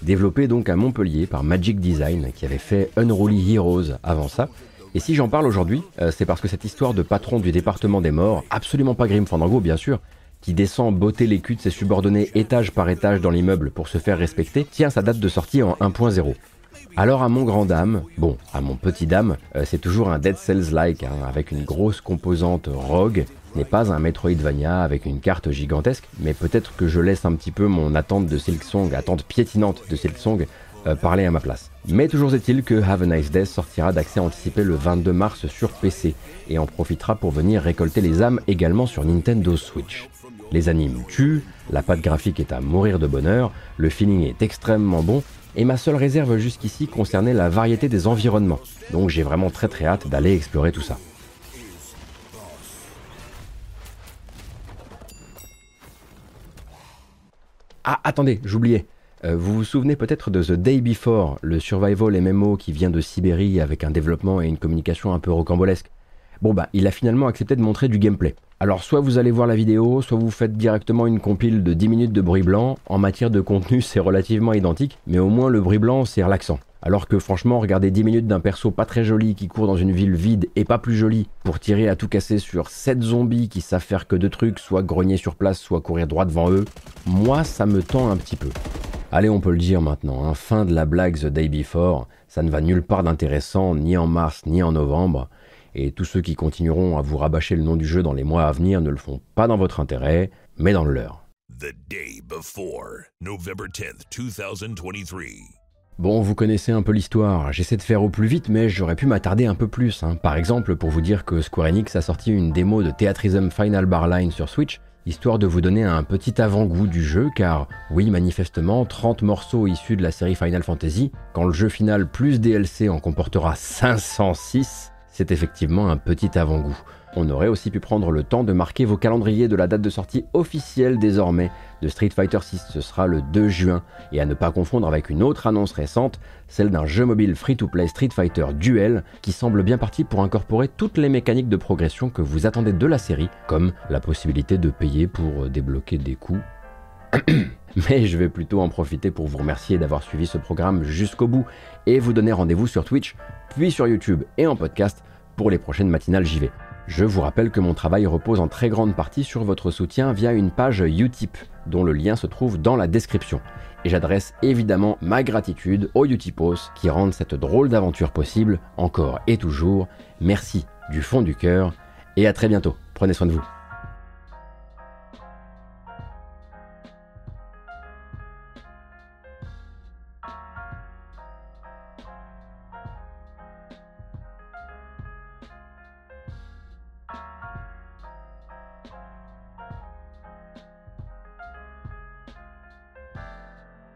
Développé donc à Montpellier par Magic Design, qui avait fait Unruly Heroes avant ça. Et si j'en parle aujourd'hui, euh, c'est parce que cette histoire de patron du département des morts, absolument pas Grim Fandango bien sûr, qui descend botter les culs de ses subordonnés étage par étage dans l'immeuble pour se faire respecter, tient sa date de sortie en 1.0. Alors à mon grand dame, bon, à mon petit dame, euh, c'est toujours un Dead Cells-like, hein, avec une grosse composante rogue n'est pas un Metroidvania avec une carte gigantesque, mais peut-être que je laisse un petit peu mon attente de Silksong, attente piétinante de Silksong, euh, parler à ma place. Mais toujours est-il que Have a Nice Day sortira d'accès anticipé le 22 mars sur PC et en profitera pour venir récolter les âmes également sur Nintendo Switch. Les animes tuent, la patte graphique est à mourir de bonheur, le feeling est extrêmement bon et ma seule réserve jusqu'ici concernait la variété des environnements. Donc j'ai vraiment très très hâte d'aller explorer tout ça. Ah, attendez, j'oubliais. Euh, vous vous souvenez peut-être de The Day Before, le survival MMO qui vient de Sibérie avec un développement et une communication un peu rocambolesque. Bon bah, il a finalement accepté de montrer du gameplay. Alors soit vous allez voir la vidéo, soit vous faites directement une compile de 10 minutes de bruit blanc. En matière de contenu, c'est relativement identique, mais au moins le bruit blanc, c'est relaxant. Alors que franchement, regarder 10 minutes d'un perso pas très joli qui court dans une ville vide et pas plus joli pour tirer à tout casser sur 7 zombies qui savent faire que deux trucs, soit grogner sur place, soit courir droit devant eux, moi ça me tend un petit peu. Allez, on peut le dire maintenant, hein, fin de la blague The Day Before, ça ne va nulle part d'intéressant, ni en mars, ni en novembre, et tous ceux qui continueront à vous rabâcher le nom du jeu dans les mois à venir ne le font pas dans votre intérêt, mais dans le leur. The Day Before, November 10 2023. Bon, vous connaissez un peu l'histoire, j'essaie de faire au plus vite, mais j'aurais pu m'attarder un peu plus. Hein. Par exemple, pour vous dire que Square Enix a sorti une démo de Theatrism Final Bar Line sur Switch, histoire de vous donner un petit avant-goût du jeu, car oui, manifestement, 30 morceaux issus de la série Final Fantasy, quand le jeu final plus DLC en comportera 506, c'est effectivement un petit avant-goût. On aurait aussi pu prendre le temps de marquer vos calendriers de la date de sortie officielle désormais de Street Fighter 6, ce sera le 2 juin, et à ne pas confondre avec une autre annonce récente, celle d'un jeu mobile free-to-play Street Fighter Duel, qui semble bien parti pour incorporer toutes les mécaniques de progression que vous attendez de la série, comme la possibilité de payer pour débloquer des coups. *coughs* Mais je vais plutôt en profiter pour vous remercier d'avoir suivi ce programme jusqu'au bout et vous donner rendez-vous sur Twitch, puis sur YouTube et en podcast pour les prochaines matinales JV. Je vous rappelle que mon travail repose en très grande partie sur votre soutien via une page Utip, dont le lien se trouve dans la description. Et j'adresse évidemment ma gratitude aux Utipos qui rendent cette drôle d'aventure possible, encore et toujours. Merci du fond du cœur, et à très bientôt. Prenez soin de vous.